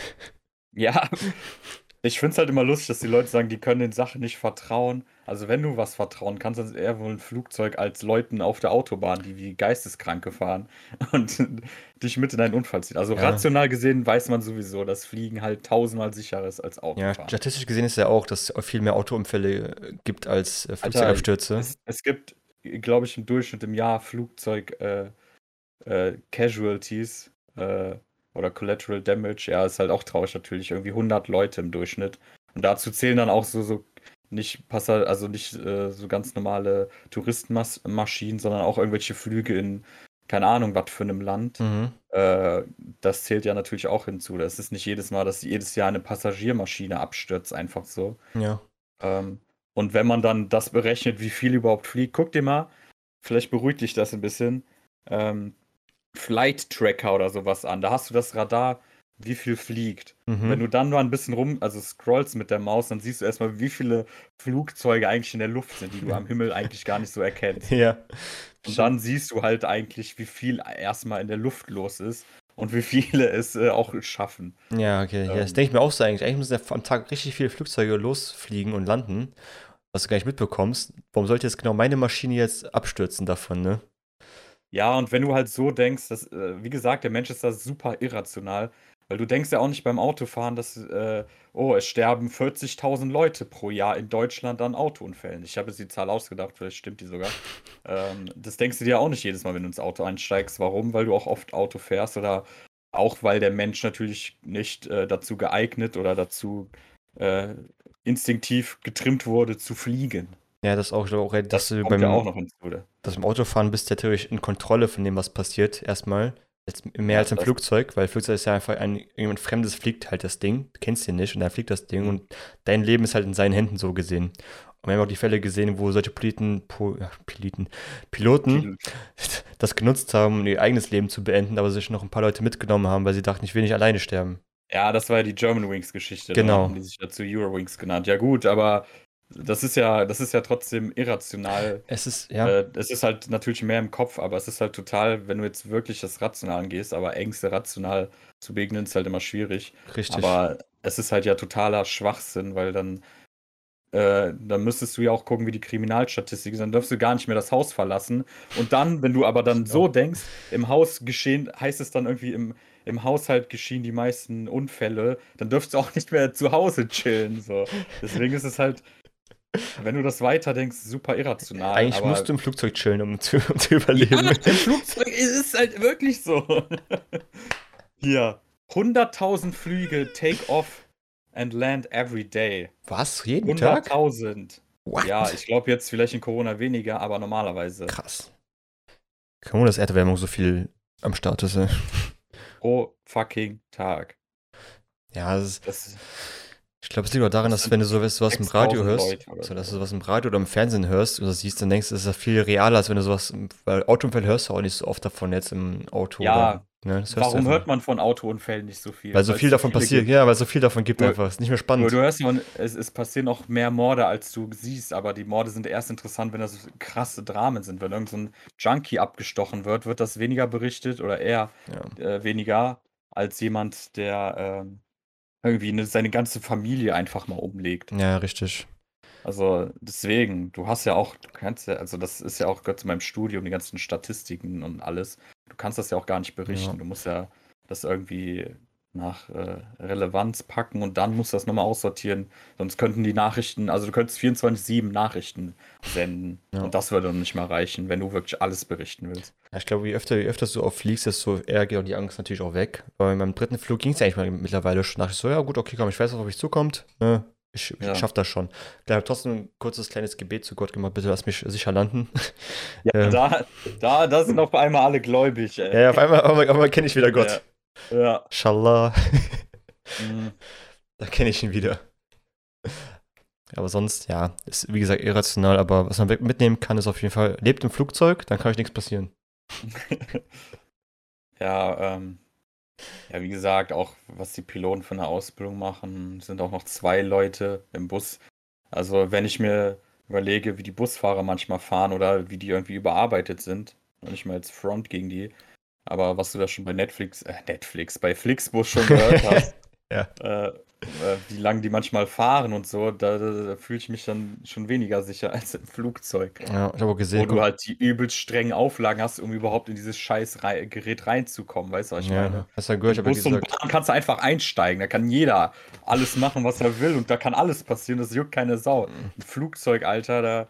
Speaker 2: Ja, ich finde es halt immer lustig, dass die Leute sagen, die können den Sachen nicht vertrauen. Also wenn du was vertrauen kannst, dann ist eher wohl ein Flugzeug als Leuten auf der Autobahn, die wie Geisteskranke fahren und dich mit in einen Unfall ziehen. Also
Speaker 1: Ja.
Speaker 2: rational gesehen weiß man sowieso, dass Fliegen halt tausendmal sicherer ist als
Speaker 1: Ja,
Speaker 2: Autofahren.
Speaker 1: statistisch gesehen ist ja auch, dass es viel mehr Autounfälle äh, gibt als äh, Flugzeugabstürze.
Speaker 2: Es, es gibt, glaube ich, im Durchschnitt im Jahr Flugzeug äh, äh, Casualties äh, oder Collateral Damage. Ja, ist halt auch traurig natürlich. Irgendwie 100 Leute im Durchschnitt. Und dazu zählen dann auch so, so nicht Passa also nicht äh, so ganz normale Touristenmaschinen, sondern auch irgendwelche Flüge in, keine Ahnung, was für einem Land.
Speaker 1: Mhm.
Speaker 2: Äh, das zählt ja natürlich auch hinzu. Das ist nicht jedes Mal, dass jedes Jahr eine Passagiermaschine abstürzt, einfach so.
Speaker 1: Ja.
Speaker 2: Ähm, und wenn man dann das berechnet, wie viel überhaupt fliegt, guck dir mal, vielleicht beruhigt dich das ein bisschen, ähm, Flight Tracker oder sowas an. Da hast du das Radar, wie viel fliegt.
Speaker 1: Mhm.
Speaker 2: Wenn du dann mal ein bisschen rum, also scrollst mit der Maus, dann siehst du erstmal, wie viele Flugzeuge eigentlich in der Luft sind, die du am Himmel eigentlich gar nicht so erkennst.
Speaker 1: ja.
Speaker 2: Und dann siehst du halt eigentlich, wie viel erstmal in der Luft los ist und wie viele es äh, auch schaffen.
Speaker 1: Ja, okay. ja, das
Speaker 2: Ähm.
Speaker 1: denke ich mir auch so eigentlich. Eigentlich müssen ja am Tag richtig viele Flugzeuge losfliegen und landen, was du gar nicht mitbekommst. Warum sollte jetzt genau meine Maschine jetzt abstürzen davon, ne?
Speaker 2: Ja, und wenn du halt so denkst, dass, äh, wie gesagt, der Mensch ist da super irrational, weil du denkst ja auch nicht beim Autofahren, dass, äh, oh, es sterben 40.000 Leute pro Jahr in Deutschland an Autounfällen. Ich habe jetzt die Zahl ausgedacht, vielleicht stimmt die sogar. ähm, das denkst du dir auch nicht jedes Mal, wenn du ins Auto einsteigst. Warum? Weil du auch oft Auto fährst oder auch weil der Mensch natürlich nicht äh, dazu geeignet oder dazu äh, instinktiv getrimmt wurde zu fliegen.
Speaker 1: Ja, das auch, ich glaube auch, dass
Speaker 2: Das
Speaker 1: du beim,
Speaker 2: ja auch noch hinzu. ne?
Speaker 1: dass du beim Autofahren bist, ja natürlich in Kontrolle von dem, was passiert, erstmal. Jetzt mehr
Speaker 2: Ja,
Speaker 1: als im Flugzeug, weil Flugzeug ist ja einfach ein, irgendjemand Fremdes fliegt halt das Ding, du kennst den nicht und er fliegt das Ding und dein Leben ist halt in seinen Händen so gesehen. Und wir haben auch die Fälle gesehen, wo solche Piloten, Piloten, Piloten das genutzt haben, um ihr eigenes Leben zu beenden, aber sich noch ein paar Leute mitgenommen haben, weil sie dachten, ich will nicht alleine sterben.
Speaker 2: Ja, das war ja die German Wings Geschichte.
Speaker 1: Genau.
Speaker 2: Die sich dazu Eurowings genannt. Ja gut, aber das ist ja, das ist ja trotzdem irrational.
Speaker 1: Es ist, ja,
Speaker 2: Äh, es ist halt natürlich mehr im Kopf, aber es ist halt total, wenn du jetzt wirklich das rational angehst, aber Ängste rational zu begegnen, ist halt immer schwierig.
Speaker 1: richtig.
Speaker 2: Aber es ist halt ja totaler Schwachsinn, weil dann, äh, dann müsstest du ja auch gucken, wie die Kriminalstatistik ist. Dann darfst du gar nicht mehr das Haus verlassen. Und dann, wenn du aber dann so denkst, im Haus geschehen, heißt es dann irgendwie im, im Haushalt geschehen die meisten Unfälle, dann dürfst du auch nicht mehr zu Hause chillen. So. Deswegen ist es halt, wenn du das weiterdenkst, super irrational.
Speaker 1: Eigentlich musst du im Flugzeug chillen, um zu, um zu überleben.
Speaker 2: ja, im Flugzeug ist es halt wirklich so. Hier, 100.000 Flüge take off and land every day.
Speaker 1: Was? Jeden Tag?
Speaker 2: 100.000.
Speaker 1: What?
Speaker 2: Ja, ich glaube jetzt vielleicht in Corona weniger, aber normalerweise
Speaker 1: Krass. Kaum, dass Erderwärmung so viel am Start ist. ey.
Speaker 2: pro fucking Tag.
Speaker 1: Ja, das ist,
Speaker 2: Das,
Speaker 1: ich glaube, es liegt auch daran,
Speaker 2: Das
Speaker 1: dass wenn du sowas, sowas im Radio
Speaker 2: 6000
Speaker 1: hörst,
Speaker 2: Leute oder
Speaker 1: so, dass du sowas im Radio oder im Fernsehen hörst oder siehst, dann denkst du, das ist ja viel realer, als wenn du sowas, im- weil Autounfälle hörst du auch nicht so oft davon jetzt im Auto.
Speaker 2: Ja,
Speaker 1: oder, ne, das
Speaker 2: warum hört man von Autounfällen nicht so viel?
Speaker 1: Weil so
Speaker 2: es
Speaker 1: viel davon passiert,
Speaker 2: gibt.
Speaker 1: ja, weil so viel davon gibt
Speaker 2: Nur-
Speaker 1: einfach. Ist nicht mehr spannend.
Speaker 2: du hörst immer, es, es passieren auch mehr Morde, als du siehst, aber die Morde sind erst interessant, wenn das krasse Dramen sind. Wenn irgend so ein Junkie abgestochen wird, wird das weniger berichtet oder eher
Speaker 1: Ja.
Speaker 2: äh, weniger als jemand, der ähm, irgendwie eine, seine ganze Familie einfach mal umlegt.
Speaker 1: Ja, richtig.
Speaker 2: Also deswegen, du hast ja auch, du kannst ja, also das ist ja auch gehört zu meinem Studium, die ganzen Statistiken und alles. Du kannst das ja auch gar nicht berichten.
Speaker 1: Ja.
Speaker 2: Du musst ja das irgendwie nach äh, Relevanz packen und dann musst du das nochmal aussortieren. Sonst könnten die Nachrichten, also du könntest 24-7 Nachrichten senden.
Speaker 1: Ja.
Speaker 2: Und das würde dann nicht mal reichen, wenn du wirklich alles berichten willst.
Speaker 1: Ja, ich glaube, je öfter, je öfter du auch fliegst, desto eher geht die Angst natürlich auch weg. Weil beim dritten Flug ging es eigentlich mal mittlerweile schon. Dachte ich so, ja gut, okay, komm, ich weiß, was auf mich zukommt. Ne? Ich, ich
Speaker 2: Ja.
Speaker 1: schaff das schon. Da habe ich trotzdem ein kurzes kleines Gebet zu Gott gemacht, bitte lass mich sicher landen.
Speaker 2: Ja,
Speaker 1: Ähm.
Speaker 2: da, da, da sind auf einmal alle gläubig, ey.
Speaker 1: ja, ja, auf einmal, auf einmal, auf einmal kenne ich wieder Gott.
Speaker 2: Ja.
Speaker 1: Inshallah.
Speaker 2: Mhm.
Speaker 1: Da kenne ich ihn wieder. Aber sonst, ja, ist wie gesagt irrational, aber was man mitnehmen kann, ist auf jeden Fall, lebt im Flugzeug, dann kann euch nichts passieren.
Speaker 2: Ja, ähm, ja, wie gesagt, auch was die Piloten für eine Ausbildung machen, sind auch noch zwei Leute im Bus. Also wenn ich mir überlege, wie die Busfahrer manchmal fahren oder wie die irgendwie überarbeitet sind, noch nicht mal jetzt Front gegen die, aber was du da schon bei Netflix, äh, Netflix, bei Flixbus schon gehört hast,
Speaker 1: Ja.
Speaker 2: äh, äh, wie lange die manchmal fahren und so, da, da, fühle ich mich dann schon weniger sicher als im Flugzeug.
Speaker 1: Ja, ich habe gesehen,
Speaker 2: Wo du halt die übelst strengen Auflagen hast, um überhaupt in dieses scheiß Rei Gerät reinzukommen, weißt du, was ich
Speaker 1: ja,
Speaker 2: meine?
Speaker 1: hast du ja gehört, ich
Speaker 2: Bus und Bahn kannst du einfach einsteigen, da kann jeder alles machen, was er will und da kann alles passieren, das juckt keine Sau. Ein Flugzeug, Alter, da,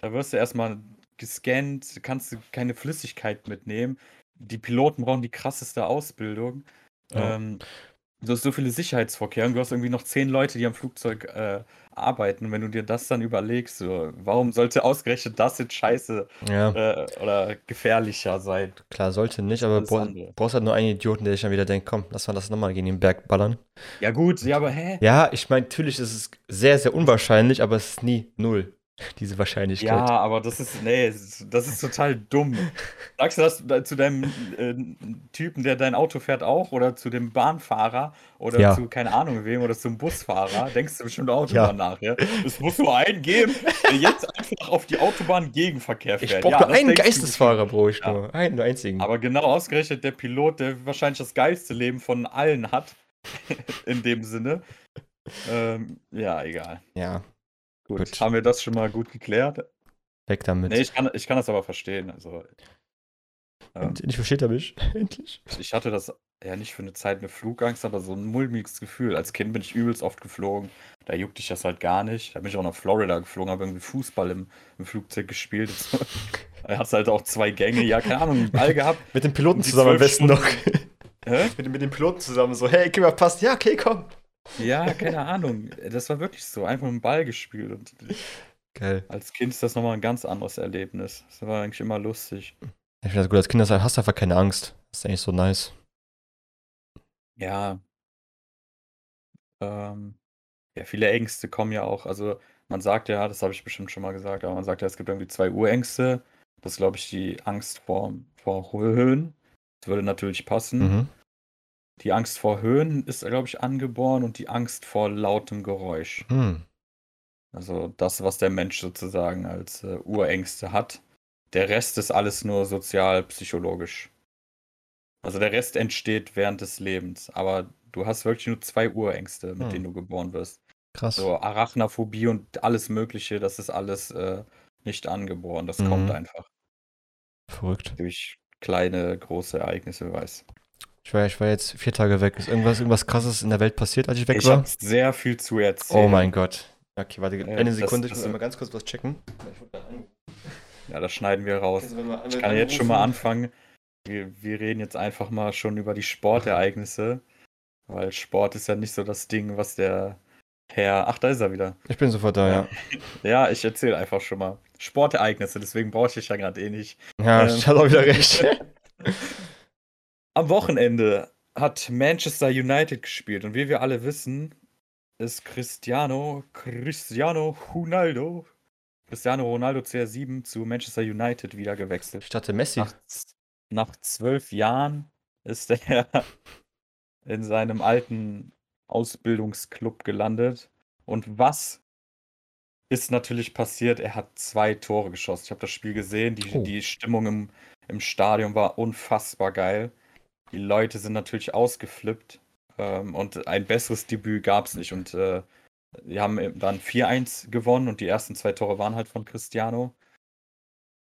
Speaker 2: da wirst du erstmal gescannt, kannst du keine Flüssigkeit mitnehmen. Die Piloten brauchen die krasseste Ausbildung.
Speaker 1: Ja.
Speaker 2: Ähm, du hast so viele Sicherheitsvorkehrungen, du hast irgendwie noch zehn Leute, die am Flugzeug äh, arbeiten. Und wenn du dir das dann überlegst, so, warum sollte ausgerechnet das jetzt scheiße
Speaker 1: ja,
Speaker 2: äh, oder gefährlicher sein?
Speaker 1: klar, sollte nicht, aber bra
Speaker 2: andere.
Speaker 1: brauchst halt nur einen Idioten, der sich dann wieder denkt, komm, lass mal das nochmal gegen den Berg ballern.
Speaker 2: Ja, gut, ja, aber hä?
Speaker 1: Ja, ich meine, natürlich ist es sehr, sehr unwahrscheinlich, aber es ist nie null, diese Wahrscheinlichkeit.
Speaker 2: Ja, aber das ist, nee, das ist- total dumm. Sagst du das da- zu deinem äh, Typen, der dein Auto fährt, auch? Oder zu dem Bahnfahrer? Oder
Speaker 1: Ja.
Speaker 2: zu, keine Ahnung wem, oder zum Busfahrer? Denkst du bestimmt auch
Speaker 1: Ja.
Speaker 2: nach, ja? Es muss nur einen geben, der jetzt einfach auf die Autobahn Gegenverkehr fährt.
Speaker 1: Ich brauche
Speaker 2: Ja,
Speaker 1: nur einen Geistesfahrer, brauche ich nur. Einen einzigen.
Speaker 2: Aber genau ausgerechnet der Pilot, der wahrscheinlich das geilste Leben von allen hat, in dem Sinne. Ähm, ja, egal.
Speaker 1: ja,
Speaker 2: Gut.
Speaker 1: Gut.
Speaker 2: Haben wir das schon mal gut geklärt?
Speaker 1: weg damit.
Speaker 2: Nee, ich kann, ich kann das aber verstehen. Also, ähm,
Speaker 1: Endlich versteht er mich. Endlich.
Speaker 2: ich hatte das ja nicht für eine Zeit eine Flugangst, aber so ein mulmiges Gefühl. Als Kind bin ich übelst oft geflogen. Da juckte ich das halt gar nicht. Da bin ich auch nach Florida geflogen, habe irgendwie Fußball im, im Flugzeug gespielt. Da hast halt auch zwei Gänge. Ja, keine Ahnung, einen Ball gehabt.
Speaker 1: Mit den Piloten zusammen am besten noch.
Speaker 2: Hä?
Speaker 1: mit, mit den Piloten zusammen so, hey, gib mal passt. Ja, okay, komm.
Speaker 2: Ja, keine Ahnung. Das war wirklich so. Einfach einen Ball gespielt. Und
Speaker 1: Geil.
Speaker 2: als Kind ist das nochmal ein ganz anderes Erlebnis. Das war eigentlich immer lustig.
Speaker 1: Ich finde das gut, als Kind hast du einfach keine Angst. Das ist eigentlich so nice.
Speaker 2: Ja. Ähm, ja, viele Ängste kommen ja auch. Also, man sagt ja, das habe ich bestimmt schon mal gesagt, aber man sagt ja, es gibt irgendwie zwei Urängste. Das ist, glaube ich, die Angst vor, vor Höhen. Das würde natürlich passen.
Speaker 1: Mhm.
Speaker 2: Die Angst vor Höhen ist, glaube ich, angeboren und die Angst vor lautem Geräusch.
Speaker 1: Hm.
Speaker 2: Also das, was der Mensch sozusagen als äh, Urängste hat. Der Rest ist alles nur sozial-psychologisch. Also der Rest entsteht während des Lebens. Aber du hast wirklich nur zwei Urängste, mit
Speaker 1: Hm.
Speaker 2: denen du geboren wirst.
Speaker 1: Krass.
Speaker 2: So Arachnophobie und alles Mögliche, das ist alles äh, nicht angeboren. Das
Speaker 1: Mhm.
Speaker 2: kommt einfach
Speaker 1: Verrückt.
Speaker 2: durch kleine, große Ereignisse, wer weiß.
Speaker 1: Ich war, ich war jetzt vier Tage weg. Ist irgendwas, irgendwas krasses in der Welt passiert, als ich weg
Speaker 2: Ich
Speaker 1: war?
Speaker 2: habe sehr viel zu erzählen.
Speaker 1: Oh mein Gott. Okay, warte,
Speaker 2: Ja,
Speaker 1: eine
Speaker 2: das-
Speaker 1: Sekunde. Ich
Speaker 2: das-
Speaker 1: muss mal ganz kurz was checken. Ich
Speaker 2: Ja, das schneiden wir raus.
Speaker 1: angerufen.
Speaker 2: Ich kann jetzt schon mal anfangen. Wir, wir reden jetzt einfach mal schon über die Sportereignisse, weil Sport ist ja nicht so das Ding, was der Herr. Ach, da ist er wieder.
Speaker 1: Ich bin sofort da, ja.
Speaker 2: Ja, ich erzähle einfach schon mal. Sportereignisse, deswegen brauche ich dich ja gerade eh nicht.
Speaker 1: Ja,
Speaker 2: Ähm.
Speaker 1: ich hatte auch wieder recht.
Speaker 2: Am Wochenende hat Manchester United gespielt und wie wir alle wissen, ist Cristiano, Cristiano Ronaldo, Cristiano Ronaldo CR7 zu Manchester United wieder gewechselt.
Speaker 1: Ich dachte Messi.
Speaker 2: Nach, nach zwölf Jahren ist er in seinem alten Ausbildungsclub gelandet. Und was ist natürlich passiert? Er hat zwei Tore geschossen. Ich habe das Spiel gesehen. Die,
Speaker 1: Oh.
Speaker 2: die Stimmung im, im Stadion war unfassbar geil. Die Leute sind natürlich ausgeflippt. Ähm, und ein besseres Debüt gab es nicht. Und äh, die haben dann 4-1 gewonnen und die ersten zwei Tore waren halt von Cristiano.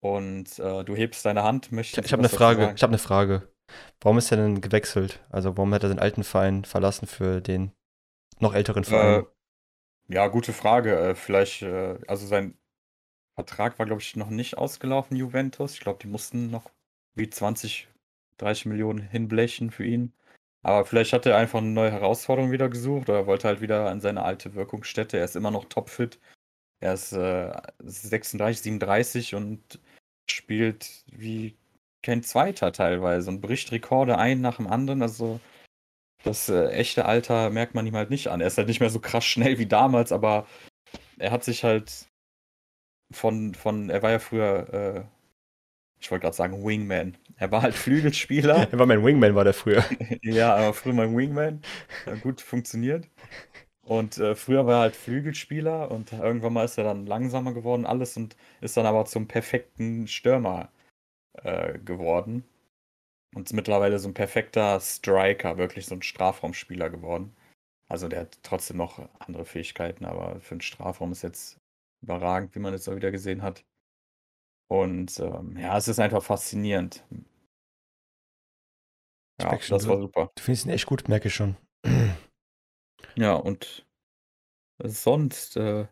Speaker 2: Und äh, du hebst deine Hand, möchtest
Speaker 1: Ich, ich habe eine Frage. Ich habe eine Frage. Warum ist er denn gewechselt? Also warum hat er den alten Verein verlassen für den noch älteren Verein?
Speaker 2: Äh, ja, gute Frage. Äh, vielleicht, äh, also sein Vertrag war, glaube ich, noch nicht ausgelaufen, Juventus. Ich glaube, die mussten noch wie 20, 30 Millionen hinblechen für ihn. Aber vielleicht hat er einfach eine neue Herausforderung wieder gesucht oder wollte halt wieder an seine alte Wirkungsstätte. Er ist immer noch topfit. Er ist äh, 36, 37 und spielt wie kein Zweiter teilweise und bricht Rekorde ein nach dem anderen. Also das äh, echte Alter merkt man ihm halt nicht an. Er ist halt nicht mehr so krass schnell wie damals, aber er hat sich halt von, von er war ja früher, äh, ich wollte gerade sagen Wingman. Er war halt Flügelspieler.
Speaker 1: er war mein Wingman, war der früher.
Speaker 2: ja, aber früher mein Wingman. gut funktioniert. Und äh, früher war er halt Flügelspieler und irgendwann mal ist er dann langsamer geworden, alles und ist dann aber zum perfekten Stürmer äh, geworden. Und ist mittlerweile so ein perfekter Striker, wirklich so ein Strafraumspieler geworden. Also der hat trotzdem noch andere Fähigkeiten, aber für den Strafraum ist jetzt überragend, wie man jetzt auch wieder gesehen hat. Und ähm, ja, es ist einfach faszinierend.
Speaker 1: Ja, das war super. Du findest ihn echt gut, merke ich schon.
Speaker 2: Ja, und sonst, äh,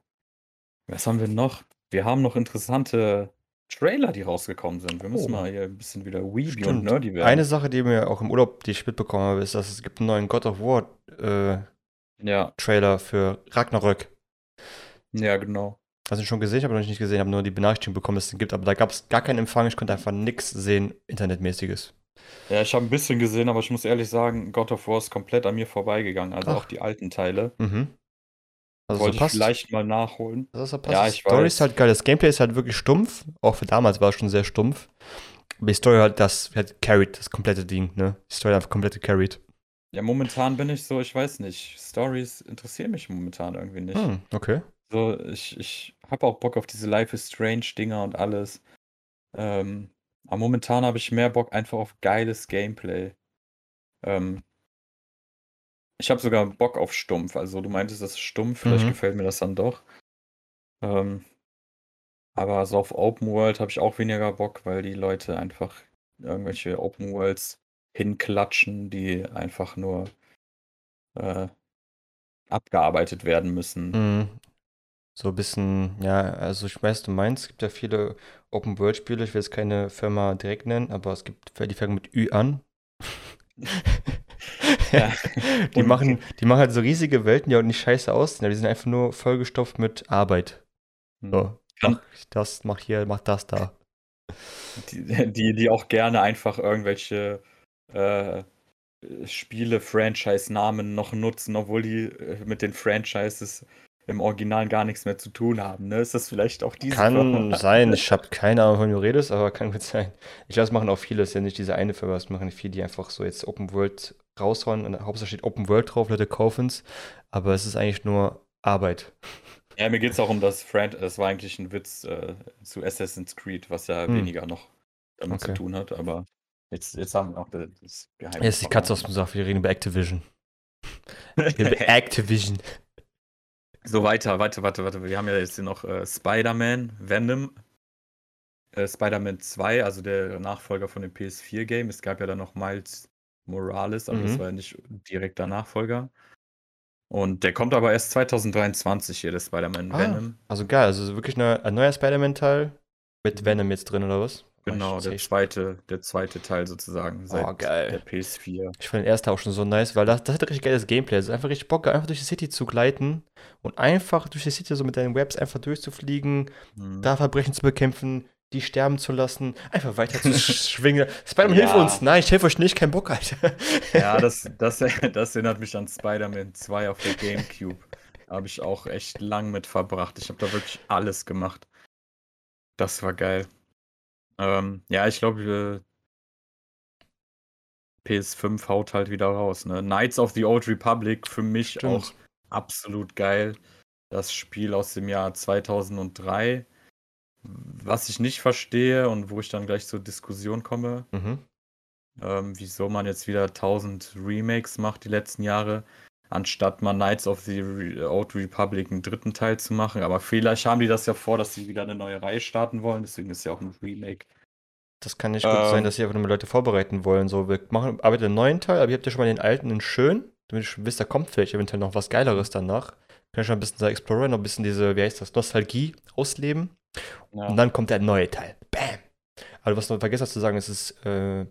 Speaker 2: was haben wir noch? Wir haben noch interessante Trailer, die rausgekommen sind. Wir müssen oh. mal hier ein bisschen wieder Weeby Stimmt. und Nerdy werden.
Speaker 1: Eine Sache, die mir auch im Urlaub, die ich mitbekommen habe, ist, dass es gibt einen neuen God of War äh, ja. Trailer für Ragnarök.
Speaker 2: Ja, genau.
Speaker 1: Hast du schon gesehen? Ich habe noch nicht gesehen, habe nur die Benachrichtigung bekommen, dass es den gibt, aber da gab es gar keinen Empfang, ich konnte einfach nichts sehen, Internetmäßiges.
Speaker 2: Ja, ich habe ein bisschen gesehen, aber ich muss ehrlich sagen, God of War ist komplett an mir vorbeigegangen. Also Ach. auch die alten Teile. Mhm. Also Wollte so ich vielleicht mal nachholen.
Speaker 1: Das ist ja, ich Story weiß. ist halt geil. Das Gameplay ist halt wirklich stumpf. Auch für damals war es schon sehr stumpf. Aber die Story halt, das hat carried, das komplette Ding, ne? Die Story einfach komplett carried.
Speaker 2: Ja, momentan bin ich so, ich weiß nicht. Stories interessieren mich momentan irgendwie nicht. Hm,
Speaker 1: okay.
Speaker 2: So, ich, ich habe auch Bock auf diese Life is Strange Dinger und alles. Ähm, aber momentan habe ich mehr Bock einfach auf geiles Gameplay. Ähm, ich habe sogar Bock auf stumpf. Also du meintest, das ist stumpf, vielleicht mhm. gefällt mir das dann doch. Ähm, aber so auf Open World habe ich auch weniger Bock, weil die Leute einfach irgendwelche Open Worlds hinklatschen, die einfach nur äh, abgearbeitet werden müssen.
Speaker 1: Mhm. So ein bisschen, ja, also ich weiß, du meinst, es gibt ja viele Open-World-Spiele, ich will jetzt keine Firma direkt nennen, aber es gibt, die fangen mit Ü an. ja. die, machen, die machen halt so riesige Welten, die auch nicht scheiße aussehen, die sind einfach nur vollgestopft mit Arbeit. Hm. So, mach das, mach hier, mach das da.
Speaker 2: Die, die, die auch gerne einfach irgendwelche äh, Spiele, Franchise-Namen noch nutzen, obwohl die äh, mit den Franchises im Original gar nichts mehr zu tun haben. Ne? Ist das vielleicht auch diese
Speaker 1: Kann Firma? sein, ich habe keine Ahnung, von du redest, aber kann gut sein. Ich glaube, es machen auch viele, es ist ja nicht diese eine Firma, es machen viele, die einfach so jetzt Open World raushauen. Und Hauptsache steht Open World drauf, Leute kaufen es, aber es ist eigentlich nur Arbeit.
Speaker 2: Ja, mir geht es auch um das Friend, das war eigentlich ein Witz äh, zu Assassin's Creed, was ja hm. weniger noch damit okay. zu tun hat, aber jetzt, jetzt haben wir auch das
Speaker 1: Geheimnis. Jetzt die Katze aus dem Saft, wir reden über Activision. über Activision.
Speaker 2: So, weiter, weiter, weiter, weiter. Wir haben ja jetzt hier noch äh, Spider-Man, Venom, äh, Spider-Man 2, also der Nachfolger von dem PS4-Game. Es gab ja dann noch Miles Morales, aber mhm. das war ja nicht direkt der Nachfolger. Und der kommt aber erst 2023 hier, der Spider-Man ah, Venom.
Speaker 1: Also geil, also wirklich eine, ein neuer Spider-Man-Teil mit Venom jetzt drin, oder was?
Speaker 2: Genau, der zweite, der zweite Teil sozusagen
Speaker 1: seit oh, geil.
Speaker 2: der PS4.
Speaker 1: Ich fand den ersten auch schon so nice, weil das, das hat richtig geiles Gameplay. Es ist einfach richtig Bock, einfach durch die City zu gleiten und einfach durch die City so mit deinen Webs einfach durchzufliegen, mhm. da Verbrechen zu bekämpfen, die sterben zu lassen, einfach weiter zu schwingen. Spider-Man, ja. hilf uns! Nein, ich helfe euch nicht, kein Bock, Alter.
Speaker 2: ja, das, das, das erinnert mich an Spider-Man 2 auf der Gamecube. Da habe ich auch echt lang mit verbracht. Ich habe da wirklich alles gemacht. Das war geil. Ähm, ja, ich glaube, PS5 haut halt wieder raus. Ne? Knights of the Old Republic für mich Stimmt. auch absolut geil. Das Spiel aus dem Jahr 2003. Was ich nicht verstehe und wo ich dann gleich zur Diskussion komme, mhm. ähm, wieso man jetzt wieder 1000 Remakes macht die letzten Jahre, anstatt mal Knights of the Old Republic einen dritten Teil zu machen. Aber vielleicht haben die das ja vor, dass sie wieder eine neue Reihe starten wollen, deswegen ist ja auch ein Remake.
Speaker 1: Das kann nicht gut sein,
Speaker 2: Ähm.
Speaker 1: dass sie einfach nur Leute vorbereiten wollen. So, wir machen, arbeiten einen neuen Teil, aber ihr habt ja schon mal den alten in schön, damit ihr wisst, da kommt vielleicht eventuell noch was Geileres danach. Kann ich schon ein bisschen da Explorer, noch ein bisschen diese, wie heißt das, Nostalgie ausleben.
Speaker 2: Ja.
Speaker 1: Und dann kommt der neue Teil. Bam! Aber was du vergessen hast zu sagen, es ist äh,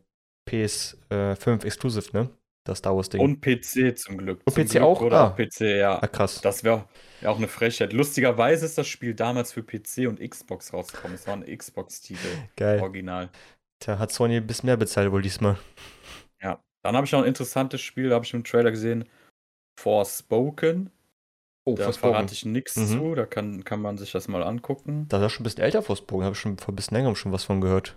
Speaker 1: PS5 Exclusive, ne? Das Star Wars Ding.
Speaker 2: Und PC zum Glück.
Speaker 1: Und
Speaker 2: zum
Speaker 1: PC
Speaker 2: Glück
Speaker 1: auch?
Speaker 2: Oder
Speaker 1: Ah.
Speaker 2: PC, ja.
Speaker 1: ah, krass.
Speaker 2: Das wäre ja auch eine Frechheit. Lustigerweise ist das Spiel damals für PC und Xbox rausgekommen. Es war ein Xbox-Titel,
Speaker 1: Geil.
Speaker 2: original.
Speaker 1: Tja, hat Sony ein bisschen mehr bezahlt wohl diesmal.
Speaker 2: Ja. Dann habe ich noch ein interessantes Spiel, da habe ich im Trailer gesehen. Forspoken.
Speaker 1: Oh,
Speaker 2: Da
Speaker 1: Forspoken.
Speaker 2: verrate ich nichts
Speaker 1: Mhm.
Speaker 2: zu. Da kann, kann man sich das mal angucken.
Speaker 1: Das ist schon ein bisschen älter, Forspoken. Habe ich schon vor ein bisschen längerem schon was von gehört.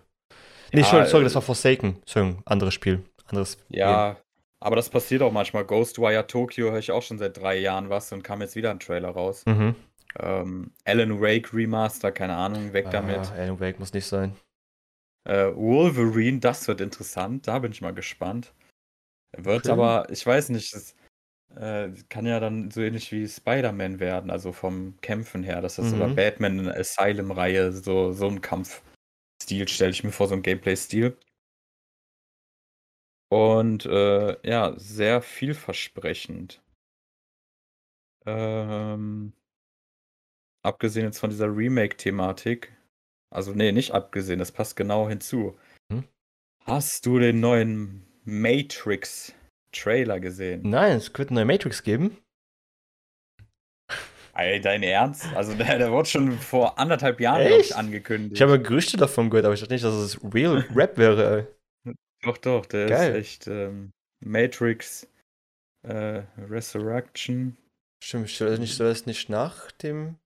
Speaker 1: Nee,
Speaker 2: Ja,
Speaker 1: sorry, sorry,
Speaker 2: äh,
Speaker 1: das war Forsaken. Sorry, anderes Spiel. Anderes
Speaker 2: Ja, aber das passiert auch manchmal. Ghostwire Tokyo höre ich auch schon seit drei Jahren was und kam jetzt wieder ein Trailer raus.
Speaker 1: Mhm.
Speaker 2: Ähm, Alan Wake Remaster, keine Ahnung, weg damit.
Speaker 1: Ah, Alan Wake muss nicht sein.
Speaker 2: Äh, Wolverine, das wird interessant. Da bin ich mal gespannt. Wird
Speaker 1: Okay.
Speaker 2: aber, ich weiß nicht, es äh, kann ja dann so ähnlich wie Spider-Man werden, also vom Kämpfen her. Das ist
Speaker 1: Mhm.
Speaker 2: oder Batman Asylum-Reihe, so, so ein Kampfstil, stelle ich mir vor, so ein Gameplay-Stil. Und äh, ja, sehr vielversprechend. Ähm, abgesehen jetzt von dieser Remake-Thematik, also nee, nicht abgesehen, das passt genau hinzu.
Speaker 1: Hm?
Speaker 2: Hast du den neuen Matrix-Trailer gesehen?
Speaker 1: Nein, es wird eine neue Matrix geben.
Speaker 2: Ey, dein Ernst? Also der, der wurde schon vor anderthalb Jahren, ich, angekündigt.
Speaker 1: Ich habe Gerüchte davon gehört, aber ich dachte nicht, dass es Real Rap wäre.
Speaker 2: Doch, doch, der
Speaker 1: Geil.
Speaker 2: ist echt ähm, Matrix äh, Resurrection.
Speaker 1: Stimmt, soll das nicht, soll das nicht nach dem,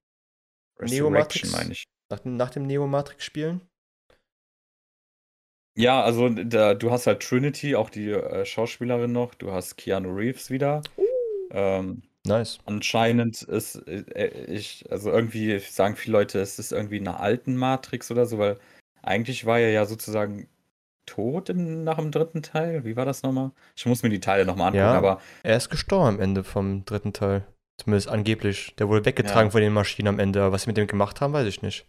Speaker 1: Neo Matrix?
Speaker 2: meine ich.
Speaker 1: nach, dem- nach dem Neo Matrix spielen?
Speaker 2: Ja, also da, du hast halt Trinity, auch die äh, Schauspielerin noch. Du hast Keanu Reeves wieder. Ähm,
Speaker 1: Nice.
Speaker 2: anscheinend ist äh, ich, also irgendwie sagen viele Leute, es ist irgendwie in einer alten Matrix oder so, weil eigentlich war er ja sozusagen tot im, nach dem dritten Teil. Wie war das nochmal? Ich muss mir die Teile nochmal angucken,
Speaker 1: Ja.
Speaker 2: aber
Speaker 1: Er ist gestorben am Ende vom dritten Teil. Zumindest angeblich. Der wurde weggetragen
Speaker 2: Ja.
Speaker 1: von den Maschinen am Ende. Aber was sie mit dem gemacht haben, weiß ich nicht.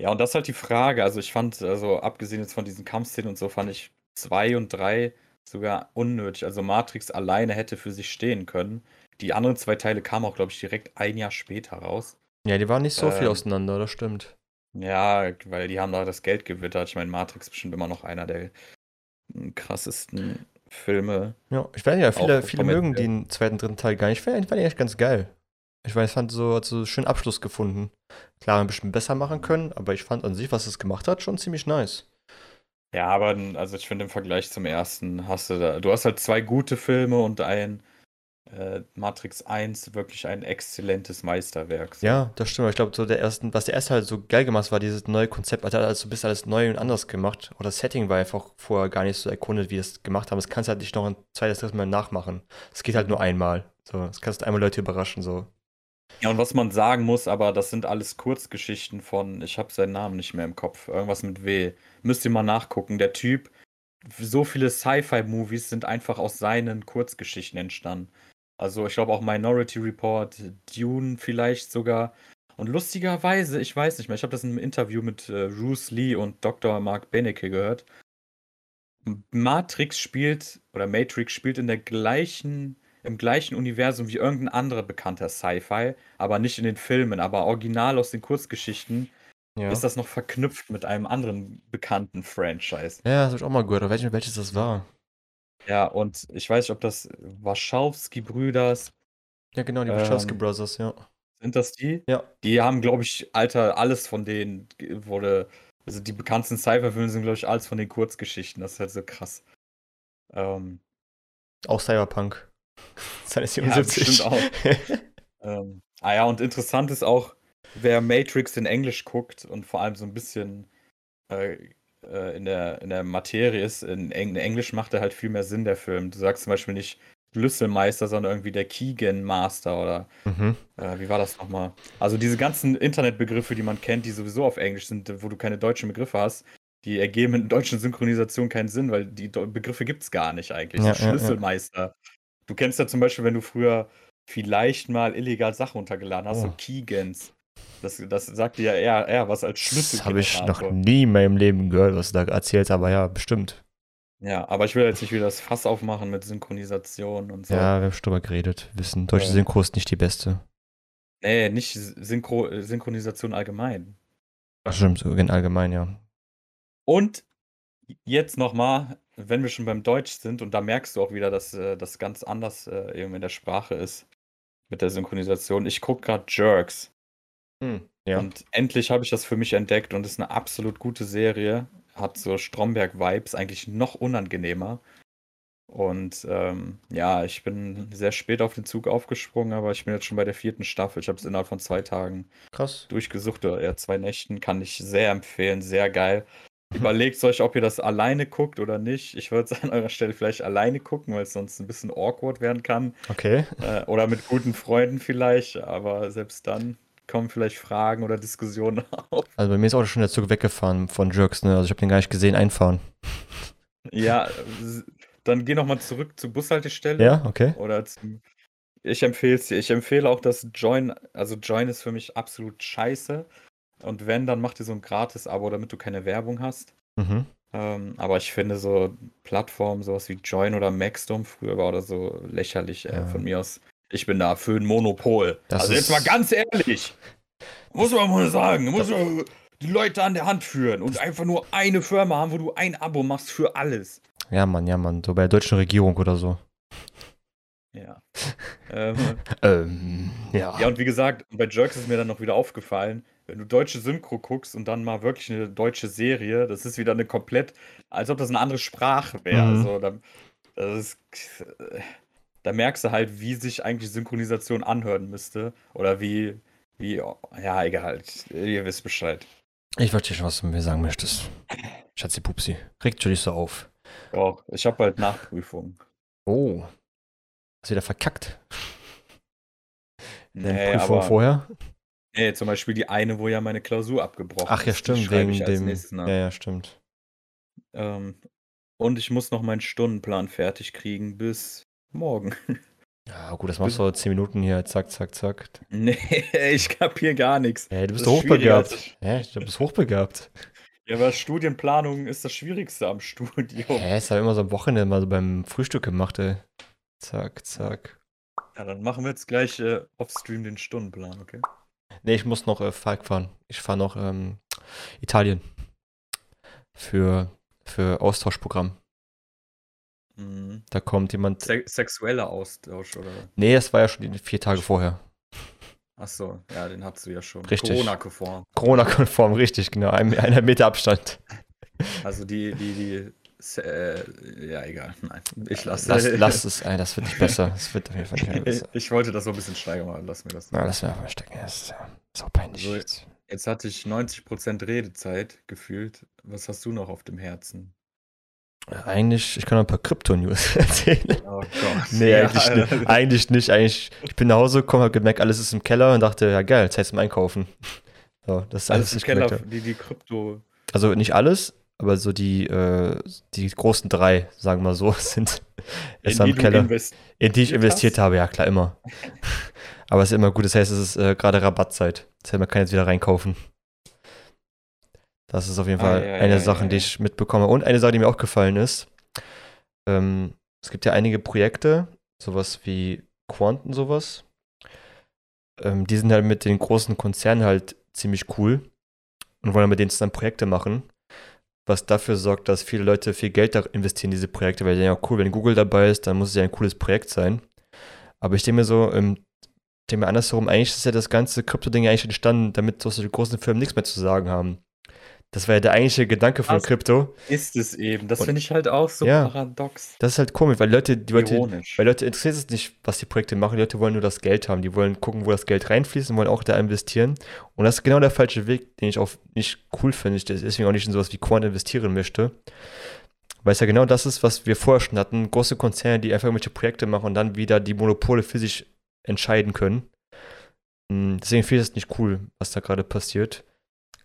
Speaker 2: Ja, und das ist halt die Frage. Also ich fand, also abgesehen jetzt von diesen Kampfszenen und so, fand ich zwei und drei sogar unnötig. Also Matrix alleine hätte für sich stehen können. Die anderen zwei Teile kamen auch, glaube ich, direkt ein Jahr später raus.
Speaker 1: Ja, die waren nicht so viel
Speaker 2: Ähm.
Speaker 1: auseinander, das stimmt.
Speaker 2: Ja, weil die haben da das Geld gewittert. Ich meine, Matrix ist bestimmt immer noch einer der mm, krassesten Filme.
Speaker 1: Ja, ich weiß ja, viele, viele mögen den zweiten, dritten Teil gar nicht. Ich fand, ich fand ihn echt ganz geil. Ich weiß, ich fand so, hat so einen schönen Abschluss gefunden. Klar, ein bisschen besser machen können, aber ich fand an sich, was es gemacht hat, schon ziemlich nice.
Speaker 2: Ja, aber also ich finde im Vergleich zum ersten hast du da, du hast halt zwei gute Filme und ein äh, Matrix 1 wirklich ein exzellentes Meisterwerk. so.
Speaker 1: Ja, das stimmt. Ich glaube, so der ersten, was der erste halt so geil gemacht hat, war dieses neue Konzept. Also, also du bist alles neu und anders gemacht. Oder das Setting war einfach vorher gar nicht so erkundet, wie es gemacht haben. Das kannst du halt nicht noch ein zweites, drittes Mal nachmachen. Es geht halt nur einmal. So, das kannst du einmal Leute überraschen. So.
Speaker 2: Ja, und was man sagen muss, aber das sind alles Kurzgeschichten von, ich habe seinen Namen nicht mehr im Kopf, irgendwas mit W. Müsst ihr mal nachgucken. Der Typ, so viele Sci-Fi-Movies sind einfach aus seinen Kurzgeschichten entstanden. Also ich glaube auch Minority Report, Dune vielleicht sogar. Und lustigerweise, ich weiß nicht mehr, ich habe das in einem Interview mit äh, Bruce Lee und Dr. Mark Benecke gehört. Matrix spielt, oder Matrix spielt in der gleichen, im gleichen Universum wie irgendein anderer bekannter Sci-Fi, aber nicht in den Filmen, aber original aus den Kurzgeschichten
Speaker 1: Ja.
Speaker 2: ist das noch verknüpft mit einem anderen bekannten Franchise.
Speaker 1: ja, das habe ich auch mal gehört. Aber weiß nicht mehr, welches das war.
Speaker 2: Ja, und ich weiß nicht, ob das Wachowski-Brüders,
Speaker 1: Ja, genau, die
Speaker 2: Ähm,
Speaker 1: Wachowski Brothers, ja.
Speaker 2: sind das die?
Speaker 1: Ja.
Speaker 2: Die haben, glaube ich, Alter, alles von denen wurde, also die bekanntesten Sci-Fi-Filme sind, glaube ich, alles von den Kurzgeschichten. Das ist halt so krass. Ähm,
Speaker 1: Auch Cyberpunk. Seine
Speaker 2: Ja, bestimmt auch. Ähm, ah ja, und interessant ist auch, wer Matrix in Englisch guckt und vor allem so ein bisschen äh, äh, in, der, in der Materie ist, in, Eng in Englisch macht er halt viel mehr Sinn, der Film. Du sagst zum Beispiel nicht Schlüsselmeister, sondern irgendwie der Keegan Master oder
Speaker 1: mhm.
Speaker 2: äh, wie war das nochmal? Also diese ganzen Internetbegriffe, die man kennt, die sowieso auf Englisch sind, wo du keine deutschen Begriffe hast, die ergeben in deutschen Synchronisation keinen Sinn, weil die Begriffe gibt es gar nicht eigentlich.
Speaker 1: Ja,
Speaker 2: So
Speaker 1: ja, ja.
Speaker 2: Schlüsselmeister. Du kennst ja zum Beispiel, wenn du früher vielleicht mal illegal Sachen runtergeladen hast, so
Speaker 1: Oh.
Speaker 2: Das, das sagt ja eher, eher was als
Speaker 1: Das habe ich noch nie in meinem Leben gehört, was du da erzählst, aber ja, bestimmt.
Speaker 2: Ja, aber ich will jetzt nicht wieder das Fass aufmachen mit Synchronisation und so.
Speaker 1: Ja, wir haben schon drüber geredet. Wissen, deutsche
Speaker 2: Ja.
Speaker 1: Synchro ist nicht die beste.
Speaker 2: Nee, nicht Synchro Synchronisation allgemein.
Speaker 1: Ach, stimmt, so in allgemein, ja.
Speaker 2: Und jetzt nochmal, wenn wir schon beim Deutsch sind, und da merkst du auch wieder, dass äh, das ganz anders äh, eben in der Sprache ist mit der Synchronisation. Ich gucke gerade Jerks
Speaker 1: Hm, ja.
Speaker 2: und endlich habe ich das für mich entdeckt und ist eine absolut gute Serie. Hat so Stromberg-Vibes, eigentlich noch unangenehmer. Und ähm, ja, ich bin sehr spät auf den Zug aufgesprungen, aber ich bin jetzt schon bei der vierten Staffel. Ich habe es innerhalb von zwei Tagen
Speaker 1: Krass.
Speaker 2: durchgesucht oder eher zwei Nächten. Kann ich sehr empfehlen, sehr geil. Überlegt euch, ob ihr das alleine guckt oder nicht. Ich würde es an eurer Stelle vielleicht alleine gucken, weil es sonst ein bisschen awkward werden kann.
Speaker 1: Okay.
Speaker 2: Äh, oder mit guten Freunden vielleicht, aber selbst dann kommen vielleicht Fragen oder Diskussionen auf.
Speaker 1: Also bei mir ist auch schon der Zug weggefahren von Jerks, ne? Also ich habe den gar nicht gesehen einfahren.
Speaker 2: Ja, dann geh nochmal zurück zur Bushaltestelle.
Speaker 1: Ja, okay.
Speaker 2: Oder zum. Ich empfehle es dir. Ich empfehle auch das Join. Also Join ist für mich absolut scheiße. Und wenn, dann mach dir so ein Gratis-Abo, damit du keine Werbung hast.
Speaker 1: Mhm.
Speaker 2: Ähm, aber ich finde so Plattformen, sowas wie Join oder Maxdom früher war oder so lächerlich äh,
Speaker 1: Ja.
Speaker 2: von mir aus. Ich bin da für ein Monopol.
Speaker 1: Das
Speaker 2: also jetzt mal ganz ehrlich. Muss man mal sagen. Muss man die Leute an der Hand führen und einfach nur eine Firma haben, wo du ein Abo machst für alles.
Speaker 1: Ja, Mann, ja, Mann. So bei der deutschen Regierung oder so.
Speaker 2: Ja. ähm,
Speaker 1: Ähm, ja.
Speaker 2: ja, und wie gesagt, bei Jerks ist mir dann noch wieder aufgefallen, wenn du deutsche Synchro guckst und dann mal wirklich eine deutsche Serie, das ist wieder eine komplett, als ob das eine andere Sprache wäre.
Speaker 1: Mhm.
Speaker 2: So, da, das ist, da merkst du halt, wie sich eigentlich Synchronisation anhören müsste. Oder wie, wie, ja, egal, ihr wisst Bescheid.
Speaker 1: Ich verstehe schon, was du mir sagen möchtest. Schatzi Pupsi. Regt dich nicht so auf.
Speaker 2: Auch, ich habe bald Nachprüfung.
Speaker 1: Oh. Hast wieder verkackt.
Speaker 2: Nee,
Speaker 1: Prüfung
Speaker 2: aber,
Speaker 1: vorher?
Speaker 2: nee, zum Beispiel die eine, wo ja meine Klausur abgebrochen
Speaker 1: Ach ja,
Speaker 2: ist,
Speaker 1: stimmt,
Speaker 2: schreibe
Speaker 1: wegen
Speaker 2: ich als
Speaker 1: dem. Ja, ja, stimmt.
Speaker 2: Ähm, und ich muss noch meinen Stundenplan fertig kriegen bis morgen.
Speaker 1: Ja, gut, das machst du 10 Minuten hier. Zack, zack, zack.
Speaker 2: Nee, ich kapier gar nichts.
Speaker 1: Hey, du bist
Speaker 2: Das
Speaker 1: hochbegabt. Hä? Du bist hochbegabt.
Speaker 2: Ja, aber Studienplanung ist das Schwierigste am Studium.
Speaker 1: Hä, ist halt immer so am Wochenende mal so beim Frühstück gemacht, ey. Zack, zack.
Speaker 2: Ja, dann machen wir jetzt gleich äh, offstream den Stundenplan, okay?
Speaker 1: Nee, ich muss noch äh, Falk fahren. Ich fahre noch ähm, Italien. Für, für Austauschprogramm.
Speaker 2: Mhm.
Speaker 1: Da kommt jemand.
Speaker 2: Se sexueller Austausch, oder?
Speaker 1: Nee, das war ja schon vier Tage vorher.
Speaker 2: Achso, ja, den hast du ja schon.
Speaker 1: Richtig.
Speaker 2: Corona-konform.
Speaker 1: Corona-konform, richtig, genau. Ein, einer Meter Abstand.
Speaker 2: Also die, die, die, äh, ja, egal. Nein, ich lasse
Speaker 1: Lass, lass es, ey, das wird nicht besser. Das wird auf jeden Fall nicht besser.
Speaker 2: ich wollte das so ein bisschen steigern, aber lass mir das.
Speaker 1: Na, lass mir einfach stecken. Das ist ja so peinlich.
Speaker 2: So.
Speaker 1: Jetzt
Speaker 2: hatte ich 90% Redezeit gefühlt. Was hast du noch auf dem Herzen?
Speaker 1: Eigentlich, ich kann noch ein paar Krypto-News erzählen.
Speaker 2: Oh Gott.
Speaker 1: Nee,
Speaker 2: Ja,
Speaker 1: eigentlich, nicht, eigentlich nicht. Eigentlich, ich bin nach Hause gekommen, habe gemerkt, alles ist im Keller und dachte, ja geil, Zeit zum Einkaufen. So, das ist alles,
Speaker 2: Alles im Keller, die, die Krypto.
Speaker 1: Also nicht alles, aber so die, äh, die großen drei, sagen wir mal so, sind ist
Speaker 2: in
Speaker 1: am Keller. In die ich
Speaker 2: investiert
Speaker 1: investiert
Speaker 2: hast?
Speaker 1: habe, ja klar, immer. Aber es ist immer gut, das heißt, es ist äh, gerade Rabattzeit. Das heißt, man kann jetzt wieder reinkaufen. Das ist auf jeden
Speaker 2: Ah,
Speaker 1: Fall
Speaker 2: ja,
Speaker 1: eine
Speaker 2: ja,
Speaker 1: Sache,
Speaker 2: ja,
Speaker 1: die ich mitbekomme. Und eine Sache, die mir aufgefallen ist, ähm, es gibt ja einige Projekte, sowas wie Quanten, sowas. Ähm, die sind halt mit den großen Konzernen halt ziemlich cool und wollen mit denen zusammen Projekte machen. Was dafür sorgt, dass viele Leute viel Geld da investieren in diese Projekte, weil die ja cool, wenn Google dabei ist, dann muss es ja ein cooles Projekt sein. Aber ich denke mir so, ähm, denke mir andersherum, eigentlich ist ja das ganze Krypto-Ding eigentlich entstanden, damit solche großen Firmen nichts mehr zu sagen haben. Das war ja der eigentliche Gedanke von
Speaker 2: Was?
Speaker 1: Krypto.
Speaker 2: Ist es eben. Das finde ich halt auch so
Speaker 1: Ja.
Speaker 2: paradox.
Speaker 1: Das ist halt komisch, weil Leute, die Leute,
Speaker 2: Ironisch.
Speaker 1: weil Leute interessiert es nicht, was die Projekte machen. Die Leute wollen nur das Geld haben. Die wollen gucken, wo das Geld reinfließt und wollen auch da investieren. Und das ist genau der falsche Weg, den ich auch nicht cool finde. Ich deswegen auch nicht in sowas wie Quant investieren möchte. Weil es ja genau das ist, was wir vorher schon hatten. Große Konzerne, die einfach irgendwelche Projekte machen und dann wieder die Monopole für sich entscheiden können. Mm, Deswegen finde ich es nicht cool, was da gerade passiert.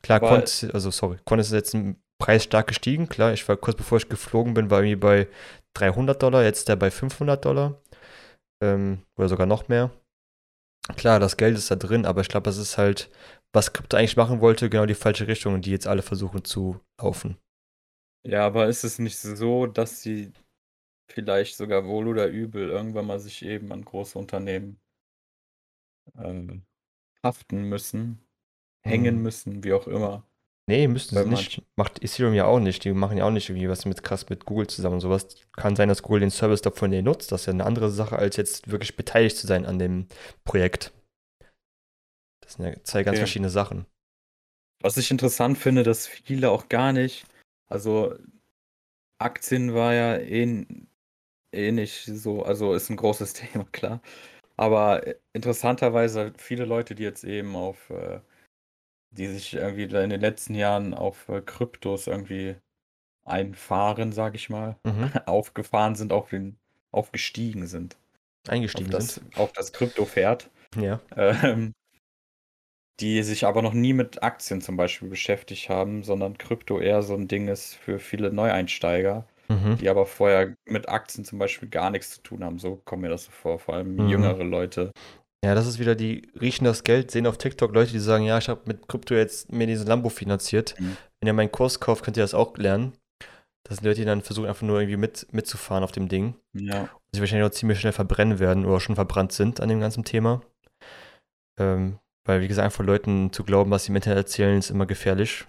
Speaker 1: Klar, Quant, also sorry, Quant ist jetzt ein Preis stark gestiegen. Klar, ich war kurz bevor ich geflogen bin, war irgendwie bei 300 Dollar, jetzt der bei 500 Dollar. Ähm, oder sogar noch mehr. Klar, das Geld ist da drin, aber ich glaube, das ist halt, was Krypto eigentlich machen wollte, genau die falsche Richtung, in die jetzt alle versuchen zu laufen.
Speaker 2: Ja, aber ist es nicht so, dass sie vielleicht sogar wohl oder übel irgendwann mal sich eben an große Unternehmen ähm, haften müssen, hängen
Speaker 1: Hm.
Speaker 2: müssen, wie auch immer?
Speaker 1: Nee, müssten sie
Speaker 2: Bei
Speaker 1: nicht. Macht Ethereum ja auch nicht. Die machen ja auch nicht irgendwie was mit krass mit Google zusammen und sowas. Kann sein, dass Google den Service davon denen nutzt. Das ist ja eine andere Sache, als jetzt wirklich beteiligt zu sein an dem Projekt. Das sind ja zwei ganz
Speaker 2: Okay.
Speaker 1: verschiedene Sachen.
Speaker 2: Was ich interessant finde, dass viele auch gar nicht, also Aktien war ja eh, eh nicht so, also ist ein großes Thema, klar. Aber interessanterweise viele Leute, die jetzt eben auf, äh, die sich irgendwie in den letzten Jahren auf äh, Kryptos irgendwie einfahren, sag ich mal,
Speaker 1: Mhm.
Speaker 2: aufgefahren sind, auf den, aufgestiegen sind. Auf
Speaker 1: Eingestiegen
Speaker 2: das,
Speaker 1: sind.
Speaker 2: auf das Krypto-Pferd.
Speaker 1: Ja.
Speaker 2: Ähm, die sich aber noch nie mit Aktien zum Beispiel beschäftigt haben, sondern Krypto eher so ein Ding ist für viele Neueinsteiger,
Speaker 1: Mhm.
Speaker 2: die aber vorher mit Aktien zum Beispiel gar nichts zu tun haben. So kommt mir das so vor, vor allem
Speaker 1: Mhm.
Speaker 2: jüngere Leute.
Speaker 1: Ja, das ist wieder die riechen das Geld, sehen auf TikTok Leute, die sagen, ja, ich habe mit Krypto jetzt mir diesen Lambo finanziert.
Speaker 2: Mhm.
Speaker 1: Wenn ihr meinen Kurs kauft, könnt ihr das auch lernen. Das sind Leute, die dann versuchen einfach nur irgendwie mit, mitzufahren auf dem Ding.
Speaker 2: Ja.
Speaker 1: Und sich wahrscheinlich auch ziemlich schnell verbrennen werden oder schon verbrannt sind an dem ganzen Thema. Ähm, weil, wie gesagt, einfach Leuten zu glauben, was sie im Internet erzählen, ist immer gefährlich.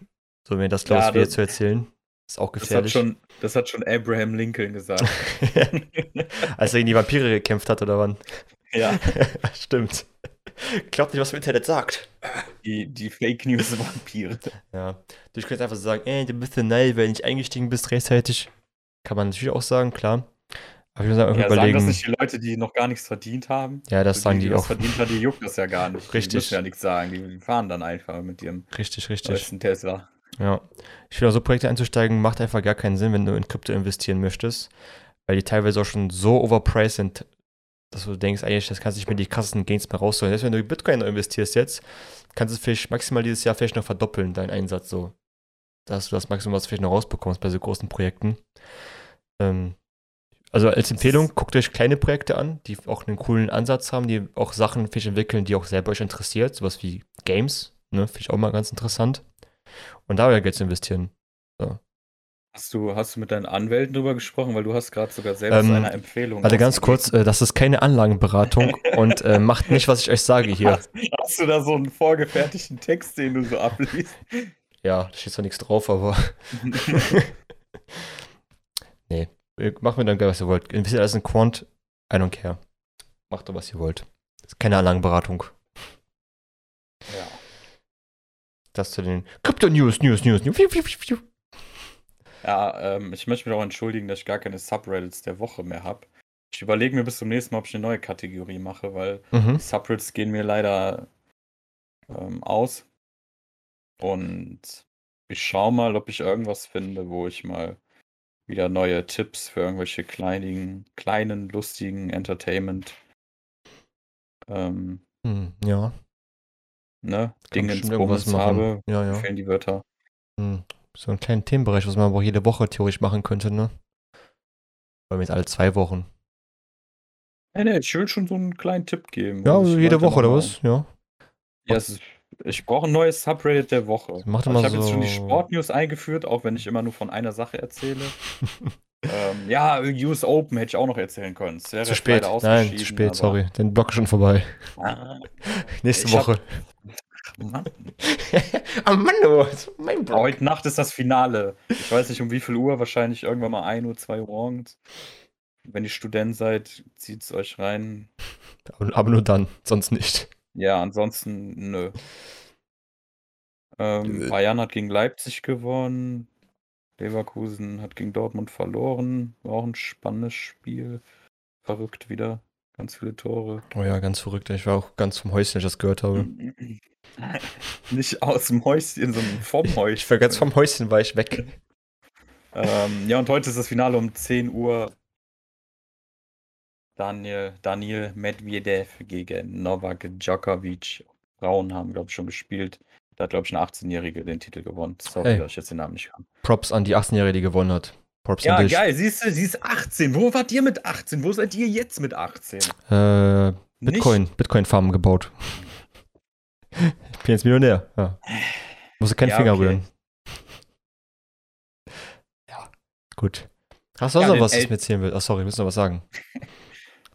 Speaker 1: So, wenn ihr das glaubst,
Speaker 2: Ja,
Speaker 1: wie
Speaker 2: das-
Speaker 1: zu erzählen, ist auch
Speaker 2: Das hat,
Speaker 1: gefährlich.
Speaker 2: schon, das hat schon Abraham Lincoln gesagt.
Speaker 1: Als er gegen die Vampire gekämpft hat, oder wann?
Speaker 2: Ja,
Speaker 1: Stimmt. Glaubt nicht, was im Internet sagt.
Speaker 2: die, die Fake News Vampire.
Speaker 1: Ja. Du könntest einfach sagen, ey, du bist ja naiv, weil du nicht eingestiegen bist rechtzeitig. Kann man natürlich auch sagen, klar. Aber ich muss einfach
Speaker 2: Ja, sagen
Speaker 1: überlegen.
Speaker 2: das nicht die Leute, die noch gar nichts verdient haben?
Speaker 1: ja, das sagen
Speaker 2: die,
Speaker 1: die
Speaker 2: die
Speaker 1: auch.
Speaker 2: verdient haben, die juckt das ja gar nicht. Die
Speaker 1: Richtig.
Speaker 2: müssen ja nichts sagen. Die, die fahren dann einfach mit ihrem
Speaker 1: Richtig, richtig.
Speaker 2: neuesten Tesla.
Speaker 1: Ja. Ich finde, auch so Projekte einzusteigen, macht einfach gar keinen Sinn, wenn du in Krypto investieren möchtest. Weil die teilweise auch schon so overpriced sind, dass du denkst, eigentlich, das kannst du nicht mehr die krassesten Gains mehr rausholen. Selbst wenn du in Bitcoin investierst jetzt, kannst du es vielleicht maximal dieses Jahr vielleicht noch verdoppeln, deinen Einsatz so. Dass du das Maximum, was du vielleicht noch rausbekommst bei so großen Projekten. Ähm, also als Empfehlung, guckt euch kleine Projekte an, die auch einen coolen Ansatz haben, die auch Sachen vielleicht entwickeln, die auch selber euch interessiert. Sowas wie Games, ne, finde ich auch mal ganz interessant. Und da euer Geld zu investieren.
Speaker 2: Hast du, hast du mit deinen Anwälten drüber gesprochen? Weil du hast gerade sogar selbst
Speaker 1: Ähm,
Speaker 2: eine Empfehlung.
Speaker 1: Warte ganz kurz, äh, das ist keine Anlagenberatung und äh, macht nicht, was ich euch sage hier.
Speaker 2: Hast, hast du da so einen vorgefertigten Text, den du so abliest?
Speaker 1: Ja, da steht zwar nichts drauf, aber nee. Äh, Macht mir dann geil, was ihr wollt. Investiert alles in Quant, I don't care. Macht doch, was ihr wollt. Das ist keine Anlagenberatung.
Speaker 2: ja.
Speaker 1: Das zu den Krypto-News, News, News, News. Fiu, fiu, fiu, fiu.
Speaker 2: Ja, ähm, ich möchte mich auch entschuldigen, dass ich gar keine Subreddits der Woche mehr habe. Ich überlege mir bis zum nächsten Mal, ob ich eine neue Kategorie mache, weil
Speaker 1: Mhm.
Speaker 2: Subreddits gehen mir leider ähm, aus. Und ich schaue mal, ob ich irgendwas finde, wo ich mal wieder neue Tipps für irgendwelche kleinen, kleinen lustigen Entertainment ähm,
Speaker 1: Hm, ja.
Speaker 2: ne, Dinge ins habe.
Speaker 1: Ja, ja.
Speaker 2: fehlen die Wörter.
Speaker 1: Hm. So einen kleinen Themenbereich, was man aber auch jede Woche theoretisch machen könnte, ne? Weil wir jetzt alle zwei Wochen.
Speaker 2: Nee, nee, ich will schon so einen kleinen Tipp geben.
Speaker 1: Ja,
Speaker 2: ich
Speaker 1: jede Woche oder was? Ja.
Speaker 2: Ja, ist, ich brauche ein neues Subreddit der Woche.
Speaker 1: Mach
Speaker 2: Also ich habe jetzt schon die
Speaker 1: so-
Speaker 2: Sportnews eingeführt, auch wenn ich immer nur von einer Sache erzähle. ähm, ja, US Open hätte ich auch noch erzählen können. Wäre
Speaker 1: Zu spät. Nein, zu spät,
Speaker 2: aber-
Speaker 1: sorry. Den Block ist schon vorbei.
Speaker 2: Ah,
Speaker 1: Nächste
Speaker 2: Ich hab-
Speaker 1: Woche.
Speaker 2: Mann.
Speaker 1: oh Mann, oh, mein
Speaker 2: Aber heute Nacht ist das Finale. Ich weiß nicht um wie viel Uhr, wahrscheinlich irgendwann mal 1 Uhr, 2 Uhr morgens. Wenn ihr Student seid, zieht es euch rein.
Speaker 1: Aber, aber nur dann, sonst nicht.
Speaker 2: Ja, ansonsten nö. Ähm,
Speaker 1: Äh.
Speaker 2: Bayern hat gegen Leipzig gewonnen. Leverkusen hat gegen Dortmund verloren. War auch ein spannendes Spiel. Verrückt wieder. Ganz viele Tore.
Speaker 1: Oh ja, ganz verrückt. Ich war auch ganz vom Häuschen, als ich das gehört habe.
Speaker 2: Nicht aus dem Häuschen, sondern vom Häuschen.
Speaker 1: Ich war ganz vom Häuschen, war ich weg.
Speaker 2: Ähm, ja, und heute ist das Finale um 10 Uhr. Daniel, Daniel Medvedev gegen Novak Djokovic. Frauen haben, glaube ich, schon gespielt. Da hat, glaube ich, eine 18-Jährige den Titel gewonnen. Sorry,
Speaker 1: Hey.
Speaker 2: dass ich jetzt den Namen nicht kann.
Speaker 1: Props an die 18-Jährige, die gewonnen hat. Props
Speaker 2: Ja, geil, siehst du, sie ist 18. Wo wart ihr mit 18? Wo seid ihr jetzt mit 18?
Speaker 1: Äh, Bitcoin, Bitcoin-Farmen gebaut. ich bin jetzt Millionär. Ja. Musste keinen
Speaker 2: Ja,
Speaker 1: Finger
Speaker 2: okay.
Speaker 1: rühren. Ja, gut. Hast du
Speaker 2: Ja,
Speaker 1: noch was, was du mir erzählen willst? Ach, sorry, ich muss noch was sagen.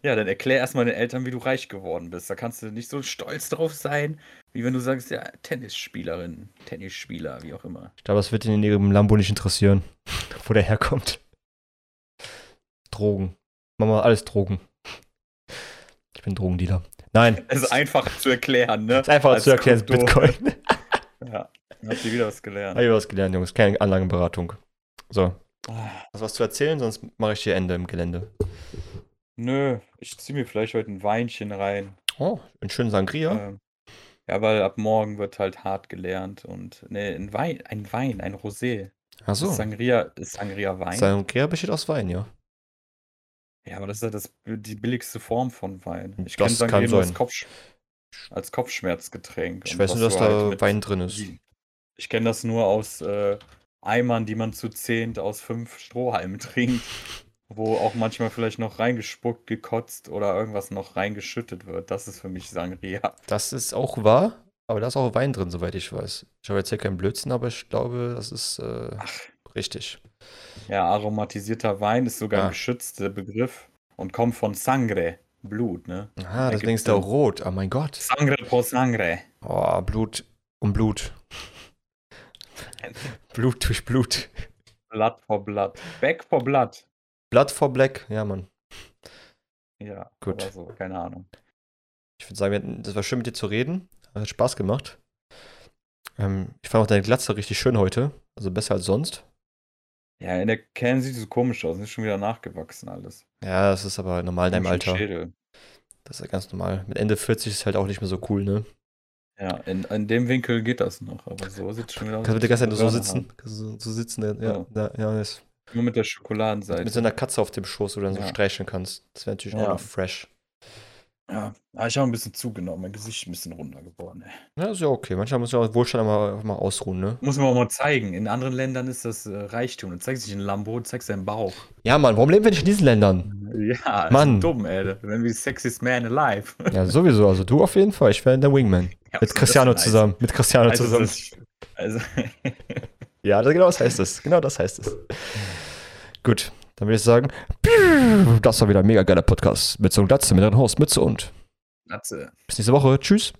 Speaker 2: Ja, dann erklär erstmal den Eltern, wie du reich geworden bist. Da kannst du nicht so stolz drauf sein, wie wenn du sagst, ja, Tennisspielerin, Tennisspieler, wie auch immer.
Speaker 1: Ich glaube, das wird ihn in ihrem Lambo nicht interessieren, wo der herkommt. Drogen. Mama, alles Drogen. Ich bin Drogendealer. Nein,
Speaker 2: Es ist einfach zu erklären, ne?
Speaker 1: ist einfach
Speaker 2: Als
Speaker 1: zu erklären, ist
Speaker 2: Krypto.
Speaker 1: Bitcoin.
Speaker 2: Ja, dann habt ihr wieder was gelernt.
Speaker 1: Habe ich was gelernt, Jungs. Keine Anlagenberatung. So,
Speaker 2: Ah,
Speaker 1: hast du was zu erzählen? Sonst mache ich hier Ende im Gelände.
Speaker 2: Nö, ich zieh mir vielleicht heute ein Weinchen rein.
Speaker 1: Oh, einen schönen Sangria.
Speaker 2: Ähm, ja, weil ab morgen wird halt hart gelernt und ne, ein Wein, ein Wein, ein Rosé.
Speaker 1: Ach so.
Speaker 2: Ist Sangria, ist Sangria Wein?
Speaker 1: Sangria besteht aus Wein, ja.
Speaker 2: Ja, aber das ist ja das, die billigste Form von Wein. Ich
Speaker 1: Das
Speaker 2: kenne Sangria
Speaker 1: kann
Speaker 2: nur als. Kopfsch als Kopfschmerzgetränk.
Speaker 1: Ich weiß nur, dass
Speaker 2: halt
Speaker 1: da
Speaker 2: mit-
Speaker 1: Wein drin ist.
Speaker 2: Ich kenne das nur aus äh, Eimern, die man zu zehnt aus fünf Strohhalmen trinkt, wo auch manchmal vielleicht noch reingespuckt, gekotzt oder irgendwas noch reingeschüttet wird. Das ist für mich Sangria.
Speaker 1: Das ist auch wahr, aber da ist auch Wein drin, soweit ich weiß. Ich habe jetzt hier keinen Blödsinn, aber ich glaube, das ist äh, richtig.
Speaker 2: Ja, aromatisierter Wein ist sogar
Speaker 1: Ah.
Speaker 2: ein geschützter Begriff und kommt von Sangre, Blut, ne?
Speaker 1: Ah, deswegen ist der rot. Oh mein Gott.
Speaker 2: Sangre por Sangre.
Speaker 1: Oh, Blut um Blut. Blut durch Blut.
Speaker 2: Blood for Blood. Back for Blood.
Speaker 1: Blood for Black. Ja, Mann.
Speaker 2: Ja,
Speaker 1: Gut.
Speaker 2: so, keine Ahnung.
Speaker 1: Ich würde sagen, das war schön mit dir zu reden. Hat Spaß gemacht. Ähm, ich fand auch deine Glatze richtig schön heute. Also besser als sonst.
Speaker 2: Ja, in der Can sieht es so komisch aus. Ist schon wieder nachgewachsen alles.
Speaker 1: Ja, das ist aber normal in deinem Alter.
Speaker 2: Schädel.
Speaker 1: Das ist ja ganz normal. Mit Ende 40 ist halt auch nicht mehr so cool, ne?
Speaker 2: Ja, in, in dem Winkel geht das noch, aber so es schon wieder aus.
Speaker 1: Kannst du der ganze Zeit so sitzen? Kannst du so, so sitzen? Ja, ja,
Speaker 2: ja,
Speaker 1: ja ist,
Speaker 2: Nur mit der
Speaker 1: mit
Speaker 2: Schokoladenseite.
Speaker 1: so einer Katze auf dem Schoß, wo du dann so
Speaker 2: Ja.
Speaker 1: streicheln kannst. Das wäre natürlich auch
Speaker 2: Ja.
Speaker 1: noch fresh.
Speaker 2: Ja, aber ich habe ein bisschen zugenommen, mein Gesicht ist ein bisschen runder geworden. Ey.
Speaker 1: Ja, ist ja okay. Manchmal muss ja auch Wohlstand mal, mal ausruhen, ne?
Speaker 2: Muss man auch mal zeigen. In anderen Ländern ist das äh, Reichtum. Du zeigst dich in Lambo, du zeigst deinen Bauch.
Speaker 1: Ja, Mann, warum leben wir nicht in diesen Ländern?
Speaker 2: Ja, ist
Speaker 1: Mann.
Speaker 2: dumm, ey. Wenn wir sexiest man alive.
Speaker 1: Ja, sowieso. Also du auf jeden Fall. Ich wäre der Wingman.
Speaker 2: Ja,
Speaker 1: Mit
Speaker 2: soll
Speaker 1: Cristiano zusammen. Mit Cristiano
Speaker 2: heißen?
Speaker 1: zusammen.
Speaker 2: Also, das, also
Speaker 1: Ja, das, genau das heißt es. Genau das heißt es. Gut, dann würde ich sagen, das war wieder ein mega geiler Podcast. Mit so einem Glatze, mit einem Host, Mütze und
Speaker 2: Natze.
Speaker 1: bis nächste Woche. Tschüss.